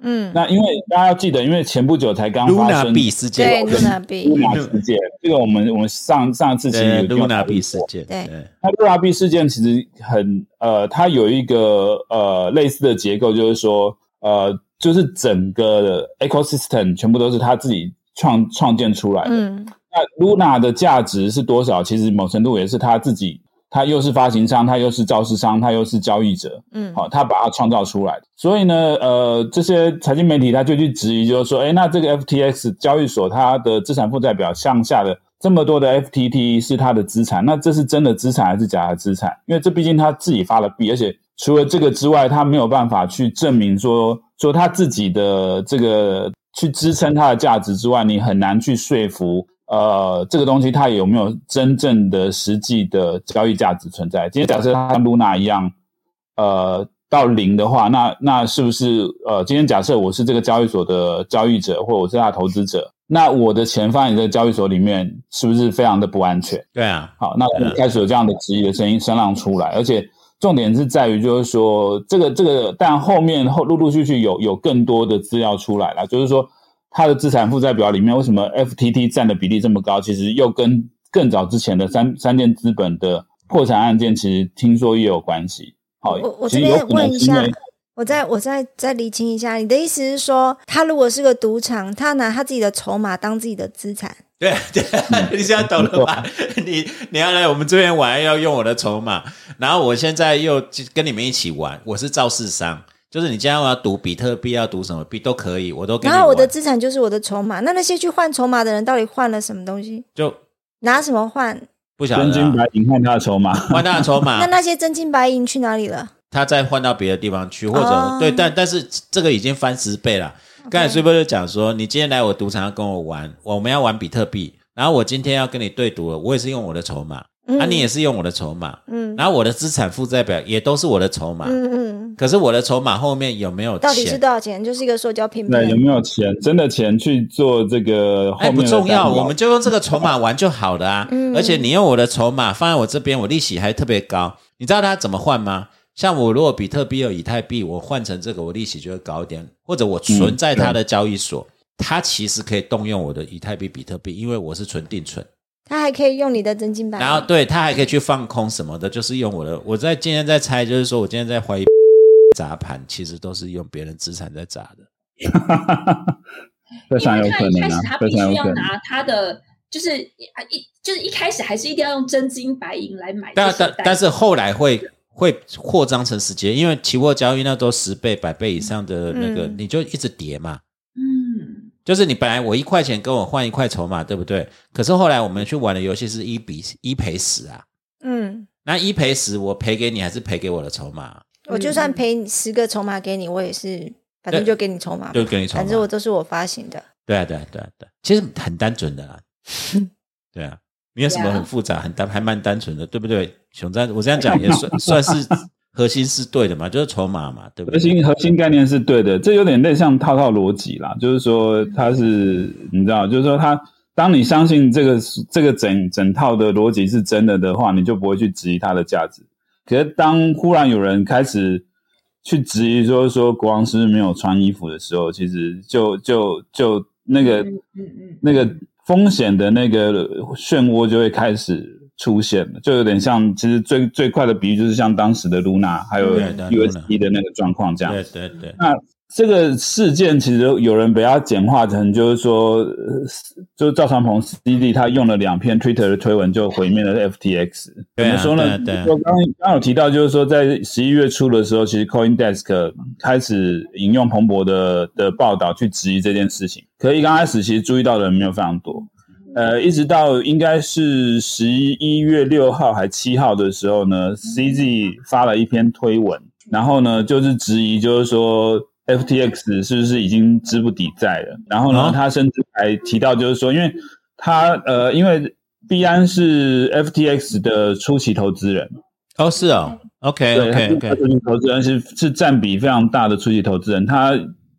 嗯，那因为大家要记得，因为前不久才刚发 Luna 生币事对件，，Luna B，Luna 事件，这个我们我们上上次其实有地方 Luna 币事件，对对那 Luna 币事件其实很呃，它有一个呃类似的结构，就是说呃，就是整个的 ecosystem 全部都是他自己创创建出来的。嗯那 Luna 的价值是多少？其实某程度也是他自己，他又是发行商，他又是造市商，他又是交易者，嗯好、他把它创造出来的。所以呢，呃，这些财经媒体他就去质疑，就是说，哎，那这个 FTX 交易所它的资产负债表向下的这么多的 FTT 是它的资产，那这是真的资产还是假的资产？因为这毕竟他自己发了币，而且除了这个之外，他没有办法去证明说说他自己的这个去支撑它的价值之外，你很难去说服。呃，这个东西它有没有真正的实际的交易价值存在？今天假设它跟 Luna 一样，呃，到零的话，那那是不是呃，今天假设我是这个交易所的交易者，或者我是它的投资者，那我的钱放在你这个交易所里面，是不是非常的不安全？对啊，好，那嗯开始有这样的质疑的声音声浪出来，而且重点是在于，就是说这个这个，但后面后陆陆续续有有更多的资料出来了，就是说它的资产负债表里面为什么 FTT 占的比例这么高，其实又跟更早之前的三三件资本的破产案件，其实听说也有关系。好，我我这边问一下，我再我再再厘清一下，你的意思是说，他如果是个赌场，他拿他自己的筹码当自己的资产，对 对，你现在懂了吧？你你要来我们这边玩，要用我的筹码，然后我现在又跟你们一起玩，我是造市商，就是你今天要赌比特币，要赌什么币都可以，我都给你然后我的玩资产就是我的筹码。那那些去换筹码的人到底换了什么东西？就拿什么换？不晓得真金啊白银换他的筹码。换他的筹码 那，那些真金白银去哪里了？他再换到别的地方去，或者、哦对，但但是这个已经翻十倍了。刚才 Super 就讲说，你今天来我赌场要跟我玩，我们要玩比特币，然后我今天要跟你对赌了，我也是用我的筹码，嗯啊，你也是用我的筹码，嗯然后我的资产负债表也都是我的筹码，嗯嗯，可是我的筹码后面有没有到底是？多少钱？就是一个塑胶片对，有。没有钱？真的钱去做这个后哎，不重要，我们就用这个筹码玩就好了啊。嗯而且你用我的筹码放在我这边，我利息还特别高。你知道它怎么换吗？像我如果比特币有以太币，我换成这个，我利息就会高一点。或者我存在它的交易所，它其实可以动用我的以太币、比特币，因为我是存定存。它还可以用你的真金白银。然后对它还可以去放空什么的，就是用我的。我在今天在猜，就是说我今天在怀疑砸盘，其实都是用别人资产在砸的。非常因为有可能啊他一开始他，非必须常有可能。要拿他的，就是啊一就是一开始还是一定要用真金白银来买这但。但但是后来会会扩张成时间，因为期货交易那都十倍、百倍以上的那个，嗯你就一直跌嘛。嗯，就是你本来我一块钱跟我换一块筹码，对不对？可是后来我们去玩的游戏是一比一赔十啊，嗯，那一赔十，我赔给你还是赔给我的筹码？我就算赔你十个筹码给你，我也是，反正就给你筹码，就给你筹码。反正我都是我发行的。对啊，对啊，对啊，对啊，其实很单纯的啦。对啊，没有什么很复杂，很单，还蛮单纯的，对不对？熊赞，我这样讲也算 算是核心是对的嘛，就是筹码嘛，对不对？核心核心概念是对的，这有点类像套套逻辑啦，就是说它是你知道，就是说它当你相信这个这个整整套的逻辑是真的的话，你就不会去质疑它的价值。可是当忽然有人开始去质疑说说国王是不是没有穿衣服的时候，其实就就就那个嗯嗯嗯那个风险的那个漩涡就会开始出现了，就有点像，其实最最快的比喻就是像当时的 Luna 还有对对 USD 的那个状况这样。对对对，那这个事件其实有人把它简化成，就是说，呃就是赵长鹏 CD 他用了两篇 Twitter 的推文就毁灭了 FTX。怎么说呢？就刚刚刚有提到，就是说在十一月初的时候，其实 CoinDesk 开始引用彭博的的报道去质疑这件事情。可是一刚开始，其实注意到的人没有非常多。呃，一直到应该是十一月六号还七号的时候呢，CZ 发了一篇推文，然后呢就是质疑，就是说 FTX 是不是已经资不抵债了？然后呢，哦他甚至还提到，就是说，因为他呃，因为币安是 FTX 的初期投资人，哦是哦，OK 对 OK 他 OK，初期投资人是是占比非常大的初期投资人，他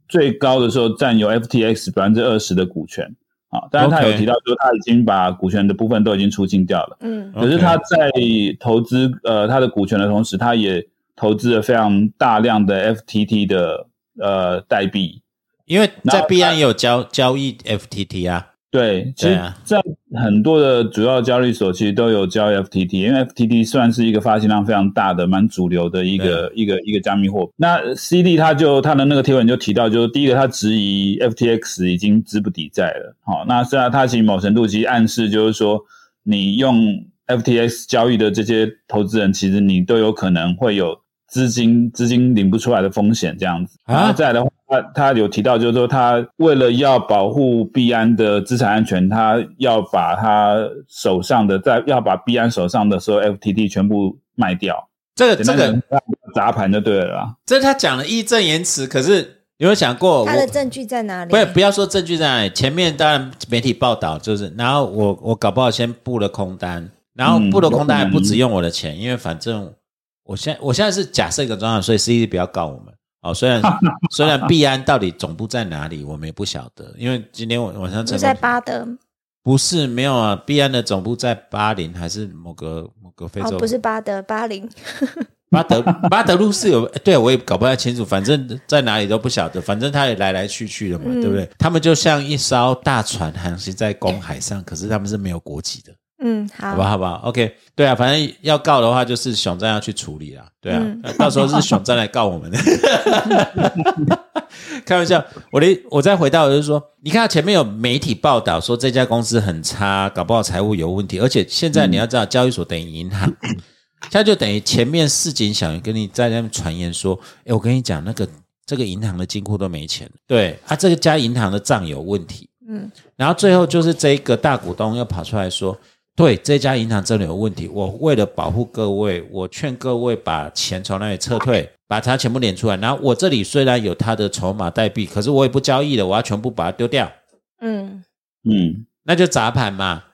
最高的时候占有 FTX 百分之二十的股权。啊，但是他有提到说他已经把股权的部分都已经出清掉了，嗯。可是他在投资呃他的股权的同时，他也投资了非常大量的 FTT 的呃代币，因为在币安也有交交易 FTT 啊，对，其实在很多的主要交易所其实都有交易 FTT，因为 FTT 算是一个发行量非常大的、蛮主流的一个一个一个加密货币。那 CD 他就他的那个贴文就提到，就是第一个他质疑 FTX 已经资不抵债了。好，那虽然他其实某程度其实暗示就是说，你用 FTX 交易的这些投资人，其实你都有可能会有资金资金领不出来的风险这样子。啊然后再来的话，他他有提到，就是说他为了要保护币安的资产安全，他要把他手上的在要把币安手上的所有 FTT 全部卖掉，这个这个砸盘就对了啦。这他讲了义正言辞，可是有没有想过他的证据在哪里？不不要说证据在哪里，前面当然媒体报道就是，然后我我搞不好先布了空单，然后嗯布了空单还不止用我的钱，因为反正我现在我现在是假设一个状况，所以 CD 不要告我们哦。虽然 虽然币安到底总部在哪里，我们也不晓得，因为今天晚晚上在巴德不是没有啊，币安的总部在巴林还是某个某个非洲？哦，不是巴德，巴林。巴德 巴德路是有，对我也搞不太清楚，反正在哪里都不晓得，反正他也来来去去的嘛，嗯对不对？他们就像一艘大船航行在公海上，可是他们是没有国籍的，嗯，好，好吧，好吧，OK，对啊，反正要告的话就是熊站要去处理啦，对啊，嗯。到时候是熊站来告我们的。开玩笑，我的我再回到就是说，你看前面有媒体报道说这家公司很差，搞不好财务有问题，而且现在你要知道，交易所等于银行，现在就等于前面市井小人跟你在那边传言说，哎，我跟你讲，那个这个银行的金库都没钱，对啊，这个家银行的账有问题，嗯，然后最后就是这一个大股东又跑出来说，对，这家银行真的有问题，我为了保护各位，我劝各位把钱从那里撤退，把它全部领出来，然后我这里虽然有他的筹码代币，可是我也不交易了，我要全部把它丢掉，嗯，嗯，那就砸盘嘛，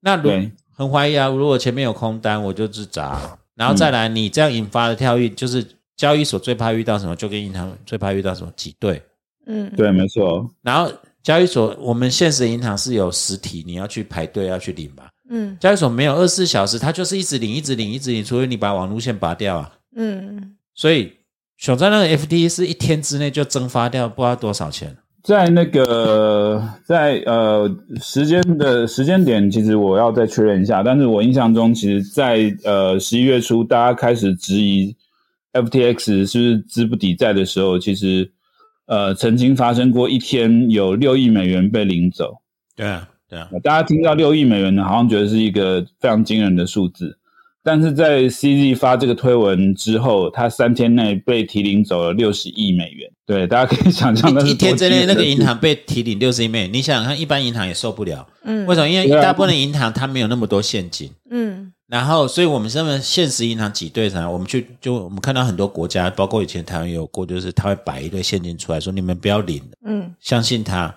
那如，很怀疑啊。如果前面有空单，我就自砸。然后再来，你这样引发的跳跃，就是交易所最怕遇到什么，就跟银行最怕遇到什么挤兑。嗯，对，没错，然后交易所，我们现实银行是有实体，你要去排队要去领吧。嗯交易所没有二十四小时，它就是一直领，一直领，一直领，除非你把网路线拔掉啊。嗯所以熊在那个 FT 是一天之内就蒸发掉，不知道多少钱。在那个 在呃时间的时间点，其实我要再确认一下。但是我印象中，其实在呃十一月初，大家开始质疑 FTX 是不是资不抵债的时候，其实呃曾经发生过一天有六亿美元被领走。对啊，对啊，大家听到六亿美元呢，好像觉得是一个非常惊人的数字。但是在 CZ 发这个推文之后，他三天内被提领走了六十亿美元。对，大家可以想象，那是一一天之内那个银行行被提领六十亿美元，你想想看，一般银行也受不了。嗯为什么？因为大部分的银行它没有那么多现金。嗯然后，所以我们这么现实银行挤兑啥？我们去就我们看到很多国家，包括以前台湾也有过，就是他会摆一堆现金出来说你们不要领，嗯相信他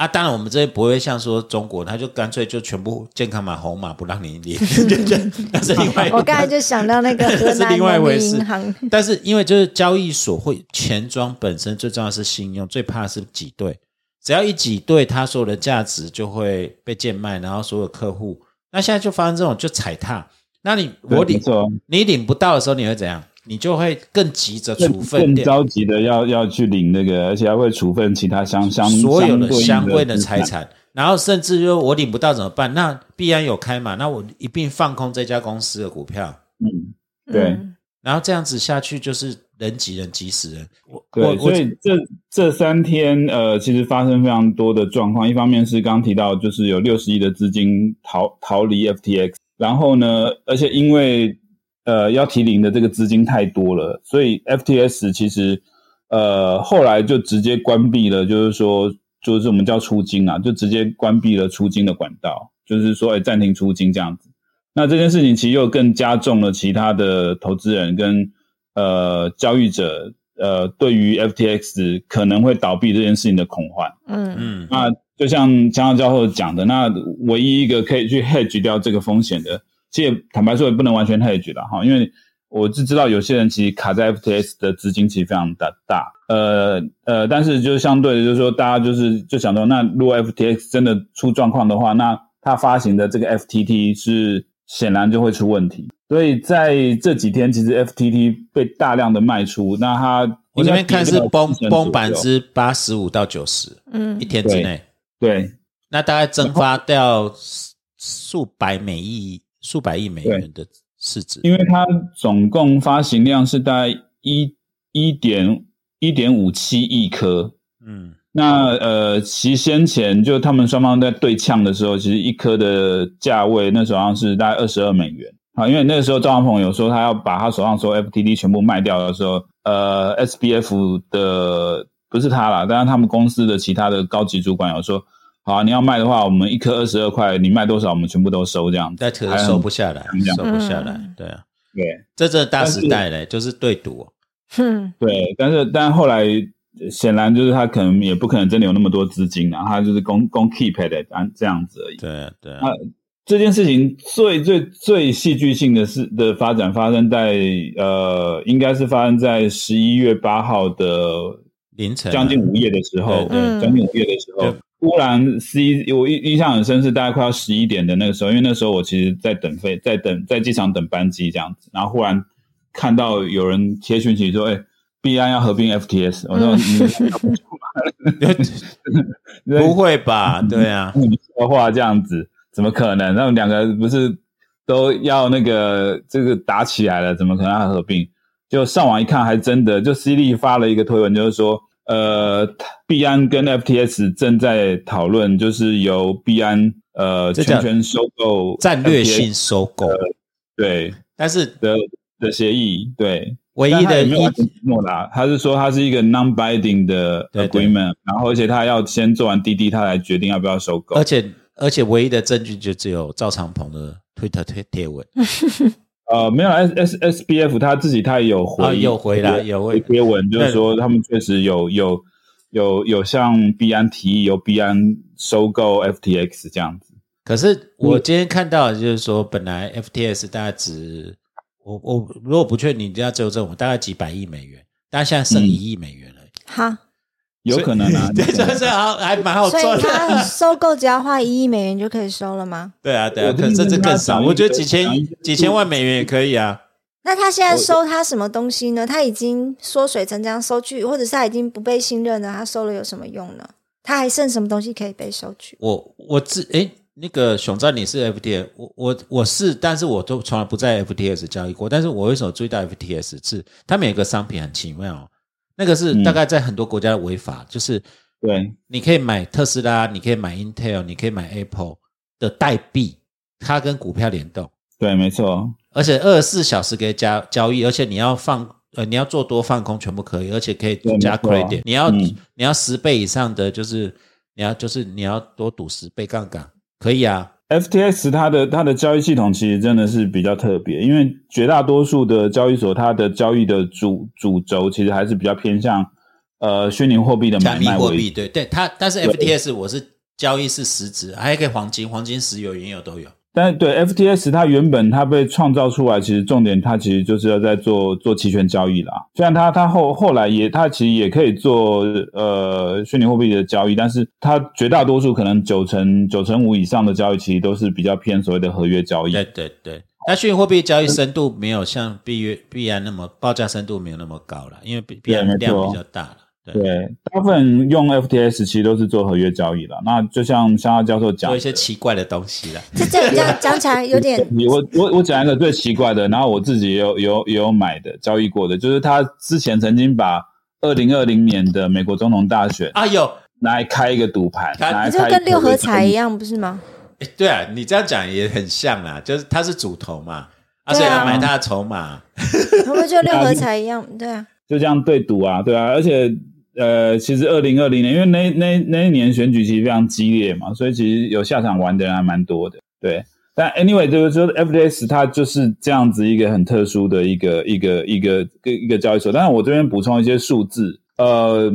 啊。当然，我们这边不会像说中国，他就干脆就全部健康码红码不让你领，那是另外一我刚才就想到那个 河南另外一回事民银行，但是因为就是交易所会钱庄本身最重要是信用，最怕的是挤兑。只要一挤兑，它所有的价值就会被贱卖，然后所有客户，那现在就发生这种就踩踏。那你我领你领不到的时候，你会怎样？你就会更急着更处分更着急的要要去领那个，而且还会处分其他相相所有的相关的财。产，然后甚至说我领不到怎么办？那必然有开嘛，那我一并放空这家公司的股票，嗯，对嗯然后这样子下去就是人挤人挤死人。我对，我我所以这这三天呃，其实发生非常多的状况。一方面是刚刚提到，就是有六十亿的资金逃逃离 FTX，然后呢，而且因为呃要提零的这个资金太多了，所以 FTS 其实呃后来就直接关闭了，就是说就是我们叫出金啊，就直接关闭了出金的管道，就是说哎暂停出金这样子。那这件事情其实又更加重了其他的投资人跟呃交易者呃对于 FTX 可能会倒闭这件事情的恐慌。嗯嗯那就像江浩教授讲的，那唯一一个可以去 hedge 掉这个风险的，其实坦白说也不能完全 hedge 了哈，因为我是知道有些人其实卡在 FTS 的资金其实非常的大，呃呃，但是就是相对的，就是说大家就是就想到，那如果 FTX 真的出状况的话，那它发行的这个 FTT 是显然就会出问题，所以在这几天其实 FTT 被大量的卖出，那它我这边看是崩崩百分之之八十五到九十，嗯一天之内，对。那大概蒸发掉数百美亿、数百亿美元的市值。因为它总共发行量是大概一一点一点五七亿颗。嗯，那呃，其实先前就他们双方在对呛的时候，其实一颗的价位那时候好像是大概二十二美元啊。因为那个时候赵长鹏有说他要把他手上所有 FTD 全部卖掉的时候，呃，SBF 的不是他啦，但是他们公司的其他的高级主管有说，好、啊，你要卖的话，我们一颗二十二块，你卖多少我们全部都收这样子。但可是收不下来，收不下来嗯。对啊，对。这这大时代嘞，就是对赌哦。哼对，但是但后来呃显然就是他可能也不可能真的有那么多资金啊，他就是公公 keep it 的这样子而已。对啊，对啊啊，这件事情最最最戏剧性的是的发展发生在呃，应该是发生在十一月八号的凌晨啊将近午夜的时候，对对将近午夜的时候对，忽然 C 我印印象很深是大概快要十一点的那个时候，因为那时候我其实在等飞，在等在机场等班机这样子，然后忽然看到有人贴讯息说，哎。币安要合并 FTS，我说你 不会吧？对啊，你说话这样子，怎么可能？那两个不是都要那个这个打起来了，怎么可能要合并？就上网一看，还真的，就 C 利发了一个推文，就是说，呃，币安跟 FTS 正在讨论，就是由币安呃全权收购战略性收购，对但是的的协议，对。唯一的诺啦，他是说他是一个 non-binding 的对对 agreement，然后而且他要先做完滴滴，他来决定要不要收购而。且而且唯一的证据就只有赵长鹏的推特推贴文，呃，没有 S S S B F 他自己他也有回、啊有回来有回贴文，就是说他们确实有有有有向币安提议由币安收购 F T X 这样子。可是我今天看到的就是说，本来 FTS 大概值我我如果不确定，你要纠正我，大概几百亿美元，但现在剩一亿美元了。好，有可能啊，对，这是好还蛮好所以赚的。他收购只要花一亿美元就可以收了吗？对啊，对啊，我可甚至更少，我觉得几千几千万美元也可以啊。那他现在收他什么东西呢？他已经缩水成这样收据，或者是他已经不被信任了，他收了有什么用呢？他还剩什么东西可以被收取？我我自诶，那个熊赞你是 FTS，我我我是，但是我都从来不在 FTS 交易过。但是我为什么注意到 FTS 是它每个商品很奇妙，那个是嗯。大概在很多国家的违法，就是对，你可以买特斯拉，你可以买 Intel，你可以买 Apple 的代币，它跟股票联动，对，没错，而且二十四小时可以加交易，而且你要放呃你要做多放空全部可以，而且可以加 credit，你要、嗯。你要十倍以上的就是你要就是你要多赌十倍杠杆，可以啊。FTX 它的它的交易系统其实真的是比较特别，因为绝大多数的交易所它的交易的主主轴其实还是比较偏向呃虚拟货币的买卖为货币，对对，它但是 FTS 我是交易是实质，还可以黄金、黄金、石油、原油都有。但是对 FTS 它原本它被创造出来，其实重点它其实就是要在做做期权交易啦。虽然它它后后来也它其实也可以做呃虚拟货币的交易，但是它绝大多数可能九成九成五以上的交易其实都是比较偏所谓的合约交易。对对对，那虚拟货币交易深度没有像币约币安那么报价深度没有那么高了，因为币币安量比较大了。对，大部分用 FTS 其实都是做合约交易啦。那就像香亚教授讲的，做一些奇怪的东西了。这这这样讲起来有点 我我我讲一个最奇怪的，然后我自己也有有也有买的交易过的，就是他之前曾经把二零二零年的美国总统大选啊有，拿来开一个赌盘，来开跟六合彩一样。不是吗？诶对啊，你这样讲也很像啊，就是他是主头嘛，啊，对啊所以要买他的筹码。他不就六合彩一样？对啊，就这样对赌啊，对啊，而且呃，其实二零二零年，因为那那那一年选举其实非常激烈嘛，所以其实有下场玩的人还蛮多的，对。但 anyway，就是说 FTX 它就是这样子一个很特殊的一个一个一个一个一个交易所。但是我这边补充一些数字，呃，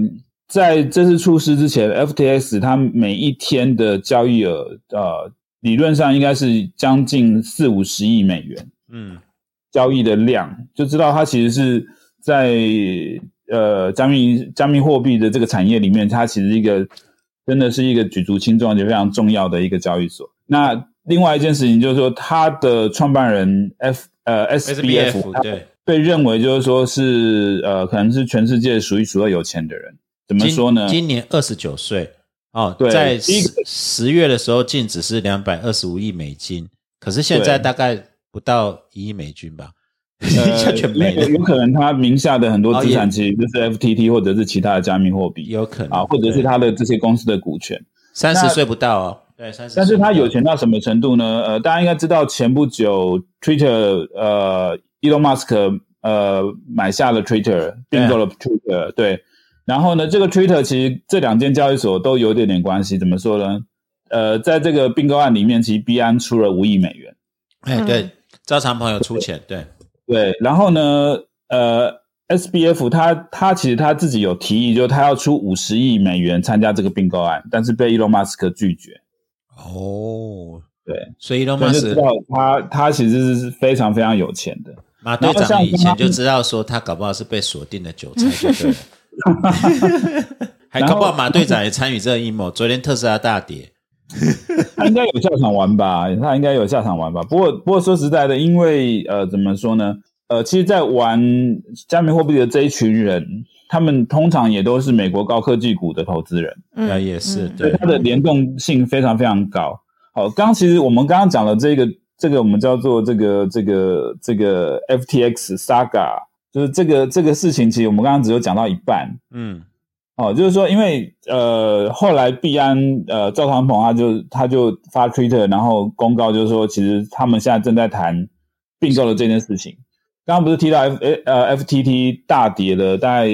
在这次出事之前，FTX 它每一天的交易额，呃，理论上应该是将近四五十亿美元。嗯，交易的量，就知道它其实是在呃加密加密货币的这个产业里面，它其实一个真的是一个举足轻重而且非常重要的一个交易所。那另外一件事情就是说，它的创办人 F 呃 SBF，SBF 对，被认为就是说是呃可能是全世界数一数二有钱的人。怎么说呢？今年二十九岁哦，对在十十月的时候净值是两百二十五亿美金，可是现在大概不到一亿美金吧，一下全没了，有有可能他名下的很多资哦产其实就是 FTT 或者是其他的加密货币有可能啊，或者是他的这些公司的股权。三十岁不到哦，对，三十。但是他有钱到什么程度呢？呃，大家应该知道，前不久 Twitter 呃，Elon Musk 呃买下了 Twitter，并购了 Twitter，对。然后呢，这个 Twitter 其实这两间交易所都有点点关系。怎么说呢？呃，在这个并购案里面，其实币安出了五亿美元，哎，对，招常朋友出钱，对，对。然后呢，呃，SBF 他他其实他自己有提议，就是他要出五十亿美元参加这个并购案，但是被 Elon Musk 拒绝。哦，对，所以 Elon 所以就知 Musk 道他他其实是非常非常有钱的。马队长以前就知道说他搞不好是被锁定的韭菜，就对了。还搞不好马队长也参与这个阴谋。昨天特斯拉大跌，他应该有下场玩吧？他应该有下场玩吧？不过，不过说实在的，因为呃，怎么说呢？呃，其实，在玩加密货币的这一群人，他们通常也都是美国高科技股的投资人，嗯啊，也是嗯对，它的联动性非常非常高。好，刚刚其实我们刚刚讲了这个，这个我们叫做这个这个这个 FTX Saga，就是这个这个事情，其实我们刚刚只有讲到一半。嗯，哦，就是说，因为呃，后来币安呃赵长鹏他就他就发 Twitter，然后公告就是说，其实他们现在正在谈并购的这件事情。刚刚不是提到 F 呃 FTT 大跌了大概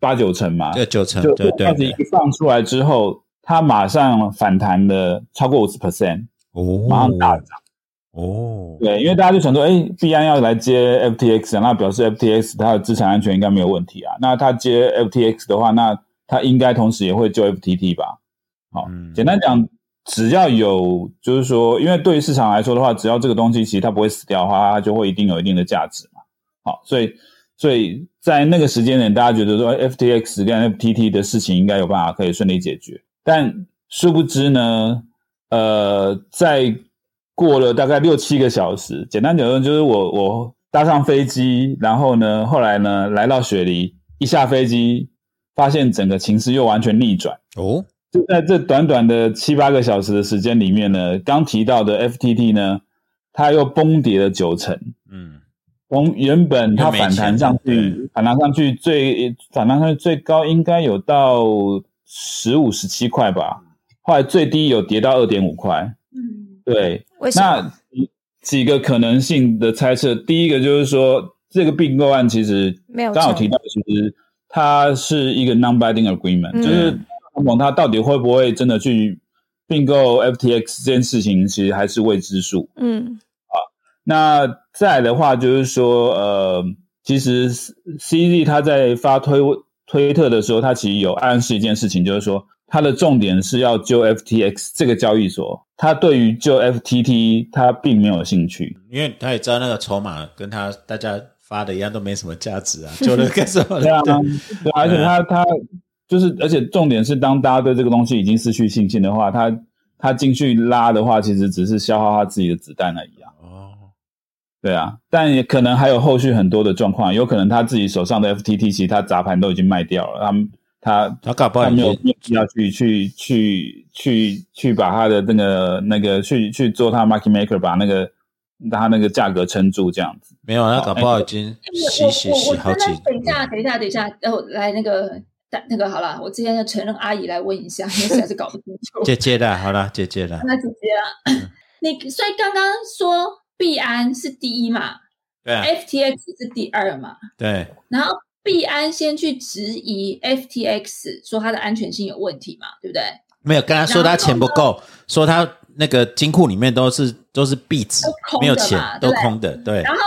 八九成嘛？对九成，就对对对，一放出来之后，它马上反弹了超过五十 percent，哦，马上大涨。哦，对，因为大家就想说，哎，币安要来接 FTX，啊那表示 FTX 它的资产安全应该没有问题啊。那它接 FTX 的话，那它应该同时也会救 FTT 吧？好，嗯简单讲，只要有，就是说，因为对于市场来说的话，只要这个东西其实它不会死掉的话，它就会一定有一定的价值嘛。好，所以所以在那个时间点，大家觉得说 FTX 跟 FTT 的事情应该有办法可以顺利解决，但殊不知呢，呃，在过了大概六七个小时，简单讲说，就是我我搭上飞机，然后呢，后来呢来到雪梨，一下飞机，发现整个情势又完全逆转。哦，就在这短短的七八个小时的时间里面呢，刚提到的 FTT 呢，它又崩跌了九成。嗯，从原本它反弹上去，反弹上去最反弹上去最高应该有到十五十七块吧，后来最低有跌到二点五块。嗯，对，为什么？那几几个可能性的猜测，第一个就是说，这个并购案其实没有刚好提到，其实它是一个 non-binding agreement，、嗯就是特朗普他到底会不会真的去并购 FTX 这件事情，其实还是未知数。嗯那再来的话，就是说，呃，其实 CZ 他在发推推特的时候，他其实有暗示一件事情，就是说，他的重点是要救 FTX 这个交易所，他对于救 FTT 他并没有兴趣。因为他也知道那个筹码跟他大家发的一样，都没什么价值啊，就那干什么？对啊，对，而且他他就是，而且重点是，当大家对这个东西已经失去信心的话，他他进去拉的话，其实只是消耗他自己的子弹而已啊。哦，对啊，但也可能还有后续很多的状况，有可能他自己手上的 FTT 其实他杂盘都已经卖掉了，他们他他搞不好他没有没有必要去去去去去把他的那个那个去去做他 market maker 把那个他那个价格撑住这样子。没有，那搞不好已经洗洗洗好几。等一下，等一下，等一下，然后，来那个那个好了，我之前的承认阿姨来问一下，因为实在是搞不清楚。姐姐的，好了，姐姐的，那姐姐啊，你所以刚刚说币安是第一嘛对啊，，FTX 是第二嘛，对，然后币安先去质疑 FTX，说它的安全性有问题嘛，对不对？没有跟他说他钱不够，说他那个金库里面都是都是币纸没有钱都空的，对。然后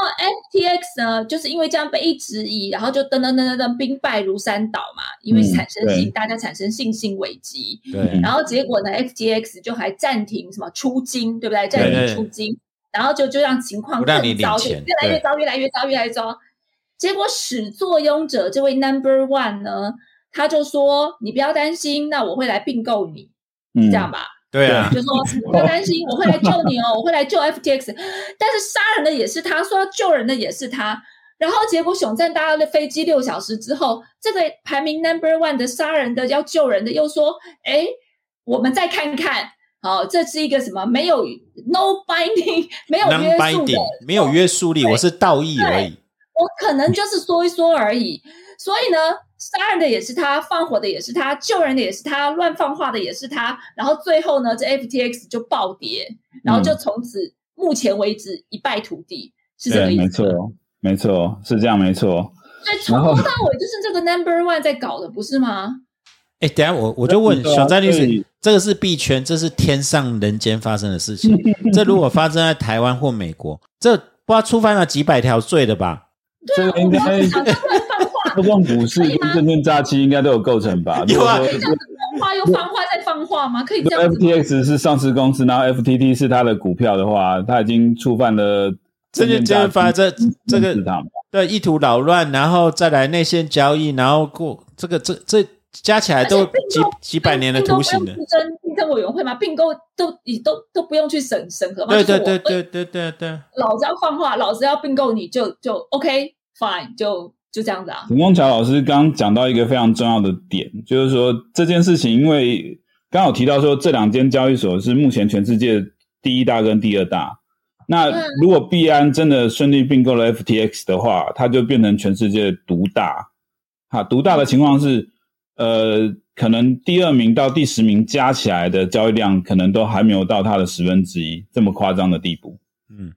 FTX 呢，就是因为这样被一直疑，然后就噔噔噔噔噔兵败如山倒嘛，因为嗯产生信、对。大家产生信心危机，对。然后结果呢，FTX 就还暂停什么出金，对不对？暂停出金，然后就就让情况更糟，越来越糟，越来越糟，越来越糟。结果始作俑者这位 Number One 呢，他就说：“你不要担心，那我会来并购你，嗯，这样吧。”对啊，就说你不要担心，我会来救你哦，我会来救 FTX。但是杀人的也是他，说要救人的也是他。然后结果熊赞搭了飞机六小时之后，这个排名 number one 的杀人的要救人的又说：“哎，我们再看看。”好，这是一个什么没有 no binding 没有约束的 binding 没有约束力，我是道义而已。我可能就是说一说而已。所以呢，杀人的也是他，放火的也是他，救人的也是他，乱放话的也是他。然后最后呢，这 FTX 就暴跌，然后就从此、目前为止一败涂地，是这个，意思吗。没错，没错，是这样，没错。所以从头到尾就是这个 Number One 在搞的，不是吗？哎，等下我我就问小詹律师这个是币圈，这是天上人间发生的事情。这如果发生在台湾或美国，这不知道触犯了几百条罪的吧？这个应该我想乱放话，不光股市跟证券诈欺应该都有构成吧？有啊果说这样子放话又放话再放话吗？可以这样子？FTX 是上市公司，然后 FTT 是它的股票的话，它已经触犯了这就就证券诈欺发这这个对意图扰乱，然后再来内线交易，然后过这个这这加起来都几几百年的图形了。竞争竞争委员会吗？并购都你都都不用去审审核吗？对对对对对对对，老子要放话，老子要并购你就就 OK fine，就就这样子啊。陈光桥老师刚刚讲到一个非常重要的点，就是说这件事情，因为刚好提到说这两间交易所是目前全世界第一大跟第二大。那嗯如果币安真的顺利并购了 FTX 的话，它就变成全世界独大。哈，独大的情况是，呃，可能第二名到第十名加起来的交易量，可能都还没有到它的十分之一这么夸张的地步。嗯，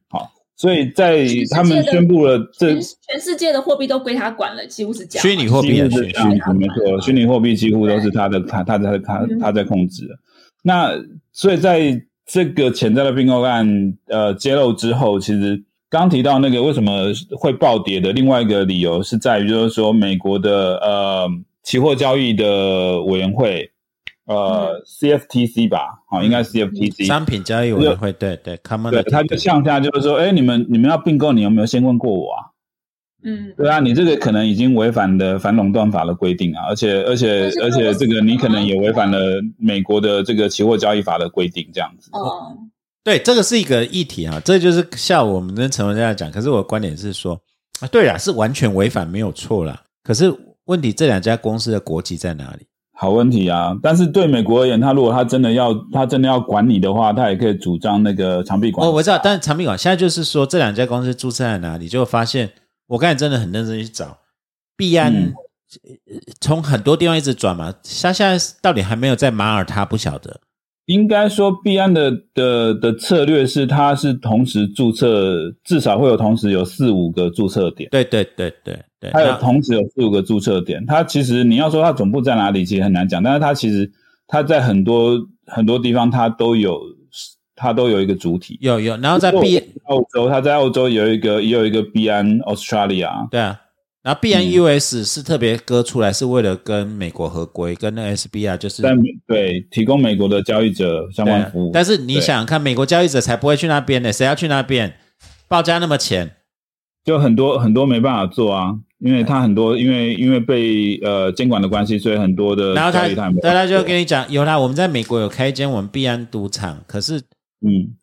所以在他们宣布了这全全世界的货币都归他管了，几乎是这样。虚拟货币也是是这样子，没错，虚拟货币几乎都是他的，他他在他嗯他在控制的。那所以在这个潜在的并购案呃揭露之后，其实刚提到那个为什么会暴跌的另外一个理由是在于，就是说美国的呃期货交易的委员会呃 CFTC 吧，好，应该 CFTC 商品交易委员会，对对，Common 对，他就向下就是说，哎，你们你们要并购，你有没有先问过我啊？嗯，对啊，你这个可能已经违反了反垄断法的规定啊，而且而且而且这个你可能也违反了美国的这个期货交易法的规定，这样子。哦，对，这个是一个议题啊，这就是像我们跟陈文在讲。可是我的观点是说，啊，对啊，是完全违反没有错啦。可是问题，这两家公司的国籍在哪里？好问题啊！但是对美国而言，他如果他真的要他真的要管你的话，他也可以主张那个长臂管。哦，我知道，但是长臂管现在就是说，这两家公司注册在哪里，就发现。我刚才真的很认真去找，币安从很多地方一直转嘛，他现在到底还没有在马耳他，不晓得。应该说，币安的的的策略是，它是同时注册，至少会有同时有四五个注册点。对对对对对，它有同时有四五个注册点。它其实你要说它总部在哪里，其实很难讲。但是它其实它在很多很多地方，它都有。它都有一个主体，有有，然后在 B 澳洲，它在澳洲有一个也有一个币安 Australia，对啊，然后 B N U S 是特别割出来，是为了跟美国合规，跟那 S B R 就是对提供美国的交易者相关服务。但是你想想看，美国交易者才不会去那边呢，谁要去那边？报价那么浅，就很多很多没办法做啊，因为他很多因为因为被呃监管的关系，所以很多的然后他对他就跟你讲，有啦，我们在美国有开一间我们币安赌场，可是。嗯，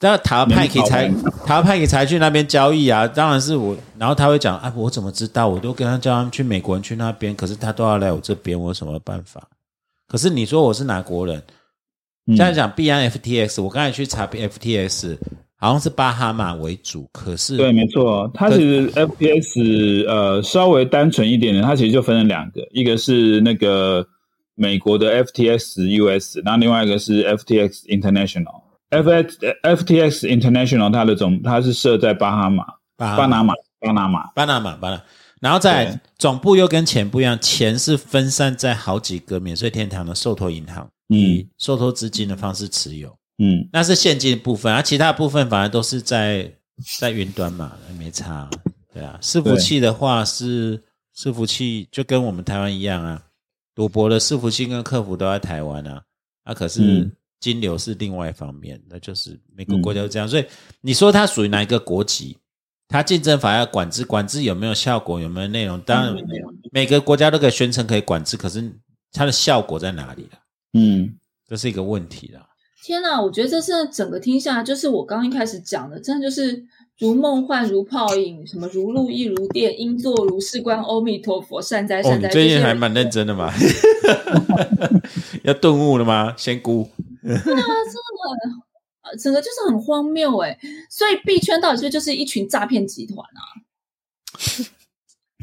那塔派克才塔派克才去那边交易啊，当然是我。然后他会讲啊，我怎么知道？我都跟他叫他们去美国人去那边，可是他都要来我这边，我有什么办法？可是你说我是哪国人？现在讲币安 FTX，我刚才去查 FTX，好像是巴哈马为主，可是对，没错，它其实 FTX 呃稍微单纯一点的，它其实就分了两个，一个是那个美国的 FTX US，然后另外一个是 FTX International。F X F T X International，它的总它是设在巴哈马、巴拿马、巴拿马、巴拿马、巴拿，然后在总部又跟钱不一样，钱是分散在好几个免税天堂的受托银行，以受托资金的方式持有，嗯，那是现金部分，而其他部分反而都是在在云端嘛，没差，对啊，伺服器的话是伺服器就跟我们台湾一样啊，赌博的伺服器跟客服都在台湾啊，啊可是。金流是另外一方面，那就是每个国家都这样，所以你说它属于哪一个国籍？它竞争法要管制，管制有没有效果？有没有内容？当然，每个国家都可以宣称可以管制，可是它的效果在哪里嗯，这是一个问题啦。天哪，我觉得这是整个听下来，就是我刚一开始讲的，真的就是如梦幻如泡影，什么如露亦如电，应作如是观，阿弥陀佛，善哉善哉。最近还蛮认真的嘛，要顿悟了吗？仙姑。对啊，真的很，整个就是很荒谬哎。所以币圈到底是不是就是一群诈骗集团啊？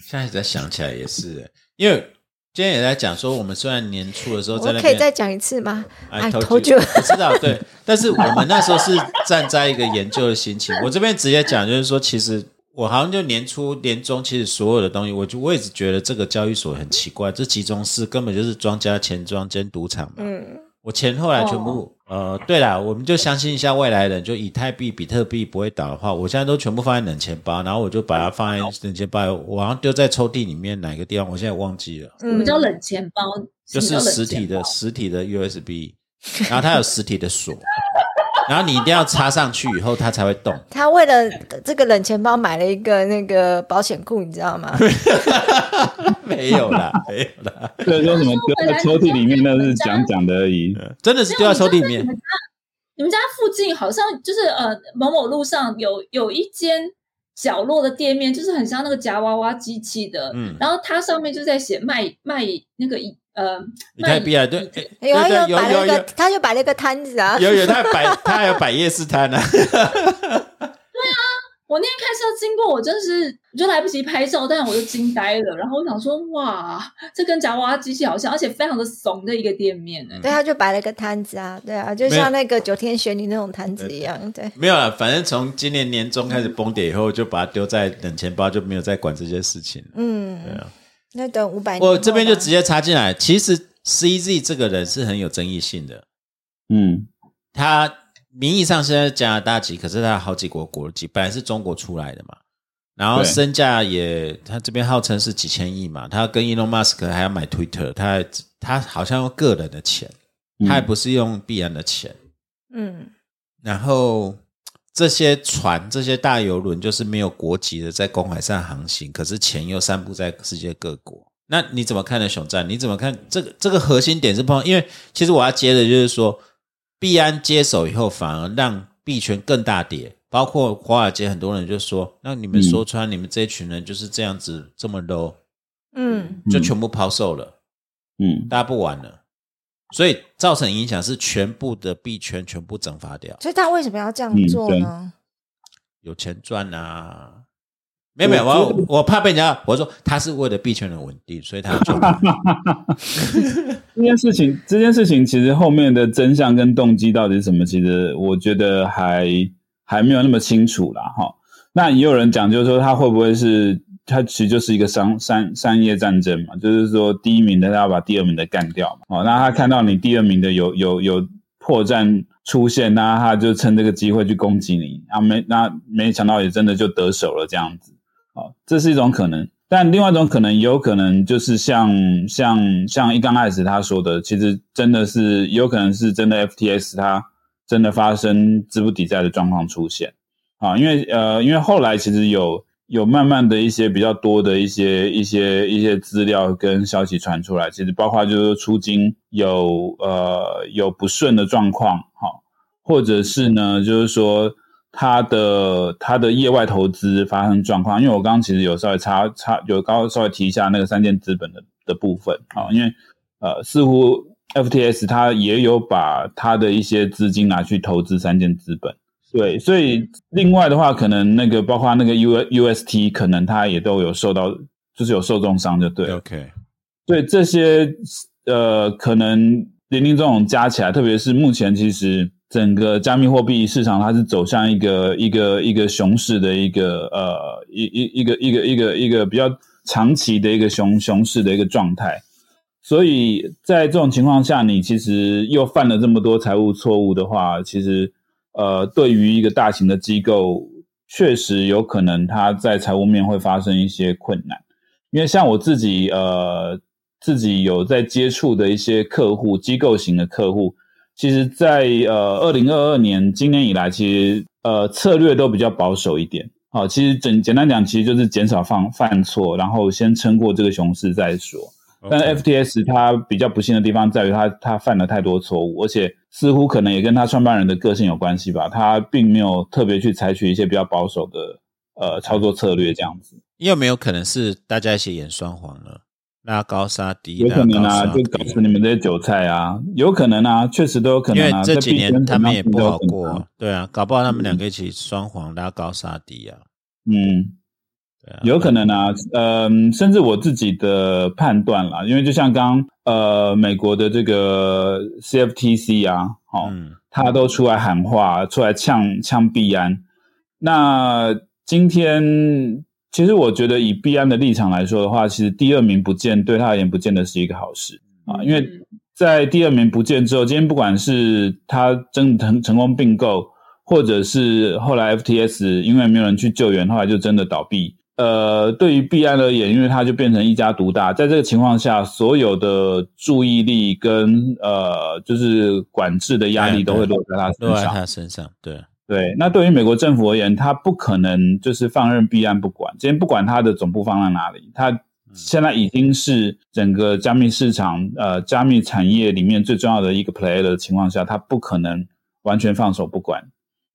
现在在想起来也是，因为今天也在讲说，我们虽然年初的时候在那可以再讲一次吗？哎，投就我知道，对。但是我们那时候是站在一个研究的心情。我这边直接讲，就是说，其实我好像就年初年中，其实所有的东西，我就我一直觉得这个交易所很奇怪，这集中式根本就是庄家钱庄兼赌场嘛。嗯。我钱后来全部，呃，对了，我们就相信一下未来人，就以太币、比特币不会倒的话，我现在都全部放在冷钱包，然后我就把它放在冷钱包，我好像丢在抽屉里面哪个地方，我现在忘记了。什么叫冷钱包？就是实体的实体的 USB，然后它有实体的锁。然后你一定要插上去以后，它才会动。他为了这个冷钱包买了一个那个保险库，你知道吗？没有啦，没有啦。对，说什么丢在抽屉里面，那是讲讲的而已。真的是丢在抽屉里面。你们家附近好像就是呃某某路上有有一间角落的店面，就是很像那个夹娃娃机器的。嗯。然后它上面就在写卖卖那个呃，你太币啊，对，有有有摆了一个，他就摆了一个摊子啊，有有他摆，他还有摆夜市摊呢。对啊，我那天开车经过，我真是就来不及拍照，但是我就惊呆了。然后我想说，哇，这跟夹娃娃机器好像，而且非常的怂的一个店面呢。对，他就摆了个摊子啊，对啊，就像那个九天玄女那种摊子一样。对，没有了，反正从今年年中开始崩跌以后，就把它丢在冷钱包，就没有再管这些事情。嗯，对啊。那等五百年，我这边就直接插进来。其实 CZ 这个人是很有争议性的，嗯，他名义上是在加拿大籍，可是他好几国国籍，本来是中国出来的嘛。然后身价也，他这边号称是几千亿嘛，他跟 Elon Musk 还要买 Twitter，他还他好像用个人的钱，嗯他也不是用必然的钱。嗯，然后这些船、这些大游轮就是没有国籍的，在公海上航行，可是钱又散布在世界各国。那你怎么看呢，熊战？你怎么看这个这个核心点是碰？因为其实我要接的就是说，币安接手以后，反而让币圈更大跌。包括华尔街很多人就说：“那你们说穿，你们这一群人就是这样子这么 low，嗯，就全部抛售了，嗯，大家不玩了。”所以造成影响是全部的币圈全部蒸发掉。所以他为什么要这样做呢？有钱赚啊！没有没有，我我怕被人家我说他是为了币圈的稳定，所以他要做。这件事情，这件事情其实后面的真相跟动机到底是什么，其实我觉得还还没有那么清楚啦。哈。那也有人讲，就是说他会不会是他其实就是一个商商商业战争嘛，就是说第一名的他要把第二名的干掉嘛。哦，那他看到你第二名的有有有破绽出现，那他就趁这个机会去攻击你啊，没那没想到也真的就得手了这样子。哦，这是一种可能。但另外一种可能，也有可能就是像像像一刚开始他说的，其实真的是有可能是真的 FTS 它真的发生资不抵债的状况出现啊，因为呃，因为后来其实有有慢慢的一些比较多的一些一些一些资料跟消息传出来，其实包括就是出金有呃有不顺的状况，好，或者是呢就是说。它的它的业外投资发生状况，因为我刚刚其实有稍微插插有刚稍微提一下那个三件资本的的部分啊，因为呃似乎 FTS 它也有把它的一些资金拿去投资三件资本，对，所以另外的话，可能那个包括那个 U UST 可能它也都有受到就是有受重伤，就对。OK，对这些呃，可能零零总总加起来，特别是目前其实整个加密货币市场它是走向一个一个一个熊市的一个呃一一一个一个一个一个比较长期的一个熊熊市的一个状态。所以在这种情况下，你其实又犯了这么多财务错误的话，其实呃，对于一个大型的机构，确实有可能它在财务面会发生一些困难。因为像我自己呃自己有在接触的一些客户，机构型的客户，其实在呃二零二二年今年以来，其实呃策略都比较保守一点。好、其实简简单讲，其实就是减少犯犯错，然后先撑过这个熊市再说。但是 FTS 它比较不幸的地方在于它它犯了太多错误，而且似乎可能也跟他创办人的个性有关系吧，他并没有特别去采取一些比较保守的呃操作策略这样子。有没有可能是大家一起演双簧了？拉高杀低，有可能啊，就搞死你们这些韭菜啊，有可能啊，确实都有可能啊。为这几年他们也不好过，对啊，搞不好他们两个一起双簧拉高杀低啊，嗯，对啊，有可能啊，嗯、甚至我自己的判断啦，因为就像刚呃美国的这个 CFTC 啊，哦，嗯他都出来喊话，出来呛呛币安。那今天其实我觉得以币安的立场来说的话，其实第二名不见对他而言不见得是一个好事啊，因为在第二名不见之后，今天不管是他真的成成功并购，或者是后来 FTS 因为没有人去救援，后来就真的倒闭。呃，对于币安而言，因为它就变成一家独大，在这个情况下，所有的注意力跟呃，就是管制的压力都会落在他身落在上。他身上，对，对，那对于美国政府而言，他不可能就是放任币安不管。今天不管它的总部放在哪里，它现在已经是整个加密市场呃加密产业里面最重要的一个 player 的情况下，他不可能完全放手不管。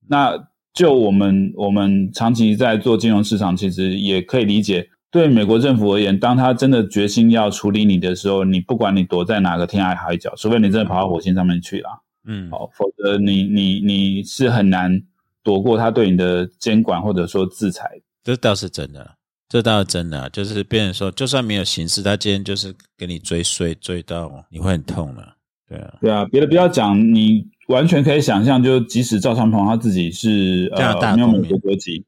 那就我们我们长期在做金融市场，其实也可以理解，对美国政府而言，当他真的决心要处理你的时候，你不管你躲在哪个天涯海角，除非你真的跑到火星上面去了。嗯，好，否则你你你是很难躲过他对你的监管或者说制裁。这倒是真的，这倒是真的啊，就是别人说，就算没有刑事，他今天就是给你追税，追到你会很痛了，对啊，对啊，别的不要讲，你完全可以想象，就即使赵长鹏他自己是加拿大呃没有美国国籍，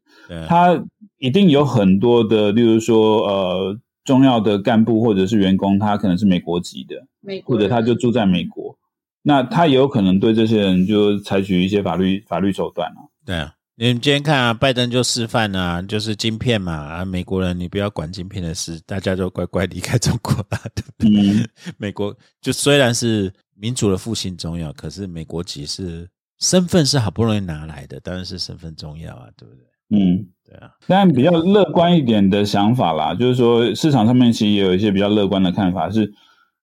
他一定有很多的，例如说呃重要的干部或者是员工，他可能是美国籍的，美国或者他就住在美国，那他也有可能对这些人就采取一些法律法律手段啊。对啊，你们今天看啊，拜登就示范啊，就是晶片嘛啊，美国人你不要管晶片的事，大家都乖乖离开中国了，对不对？嗯，美国就虽然是民主的复兴重要，可是美国籍是身份是好不容易拿来的，当然是身份重要啊，对不对？嗯，对啊，但比较乐观一点的想法啦，就是说市场上面其实也有一些比较乐观的看法，是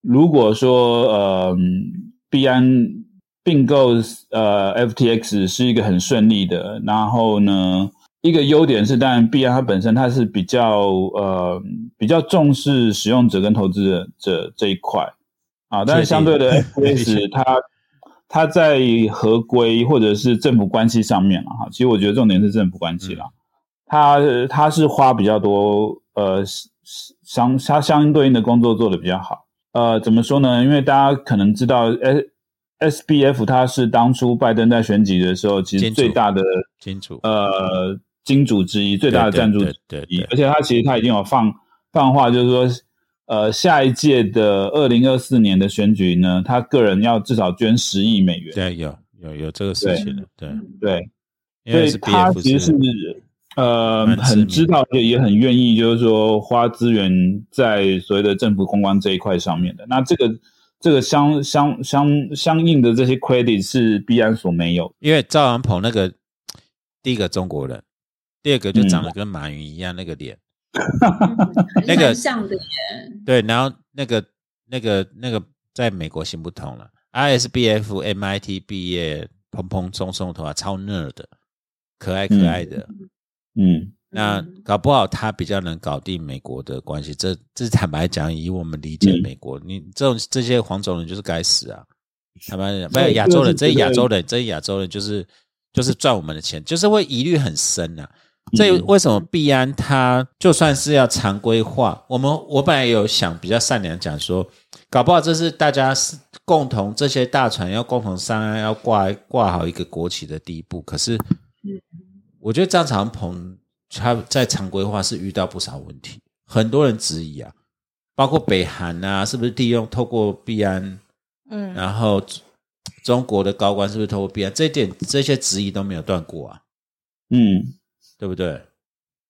如果说呃币安并购呃 FTX 是一个很顺利的，然后呢，一个优点是，当然币安它本身它是比较呃比较重视使用者跟投资者这这一块啊，但是相对的确定 FTX 它它在合规或者是政府关系上面了哈，其实我觉得重点是政府关系啦。它它是花比较多，呃，相它相对应的工作做的比较好。呃，怎么说呢？因为大家可能知道，S S B F 它是当初拜登在选举的时候，其实最大的金主呃金主之一，最大的赞助之一对对对对，而且它其实它已经有放放话，就是说，呃，下一届的二零二四年的选举呢，他个人要至少捐十亿美元。对有有有这个事情的，对，对，因为所以他其实是呃很知道，也很愿意，就是说花资源在所谓的政府公关这一块上面的。那这个这个相相相相应的这些 credit 是必然所没有。因为赵阳鹏那个第一个中国人，第二个就长得跟马云一样那个脸，那个蛮像的耶，对，然后那个那个那个在美国行不通了，ISBF MIT 毕业，蓬蓬松松的头发，超 nerd 的，可爱可爱的。嗯那搞不好他比较能搞定美国的关系，这这坦白讲，以我们理解嗯美国，你这种这些黄种人就是该死啊！坦白讲，不对是亚洲人，这亚洲人，这些亚洲人就是就是赚我们的钱，就是会疑虑很深啊。这嗯。为什么币安它就算是要常规化，我们我本来有想比较善良讲说，搞不好这是大家是共同这些大船要共同商量要挂挂好一个国旗的第一步。可是，我觉得张长鹏他在常规化是遇到不少问题，很多人质疑啊，包括北韩啊，是不是利用透过币安，嗯，然后中国的高官是不是透过币安，这一点这些质疑都没有断过啊，嗯，对不对？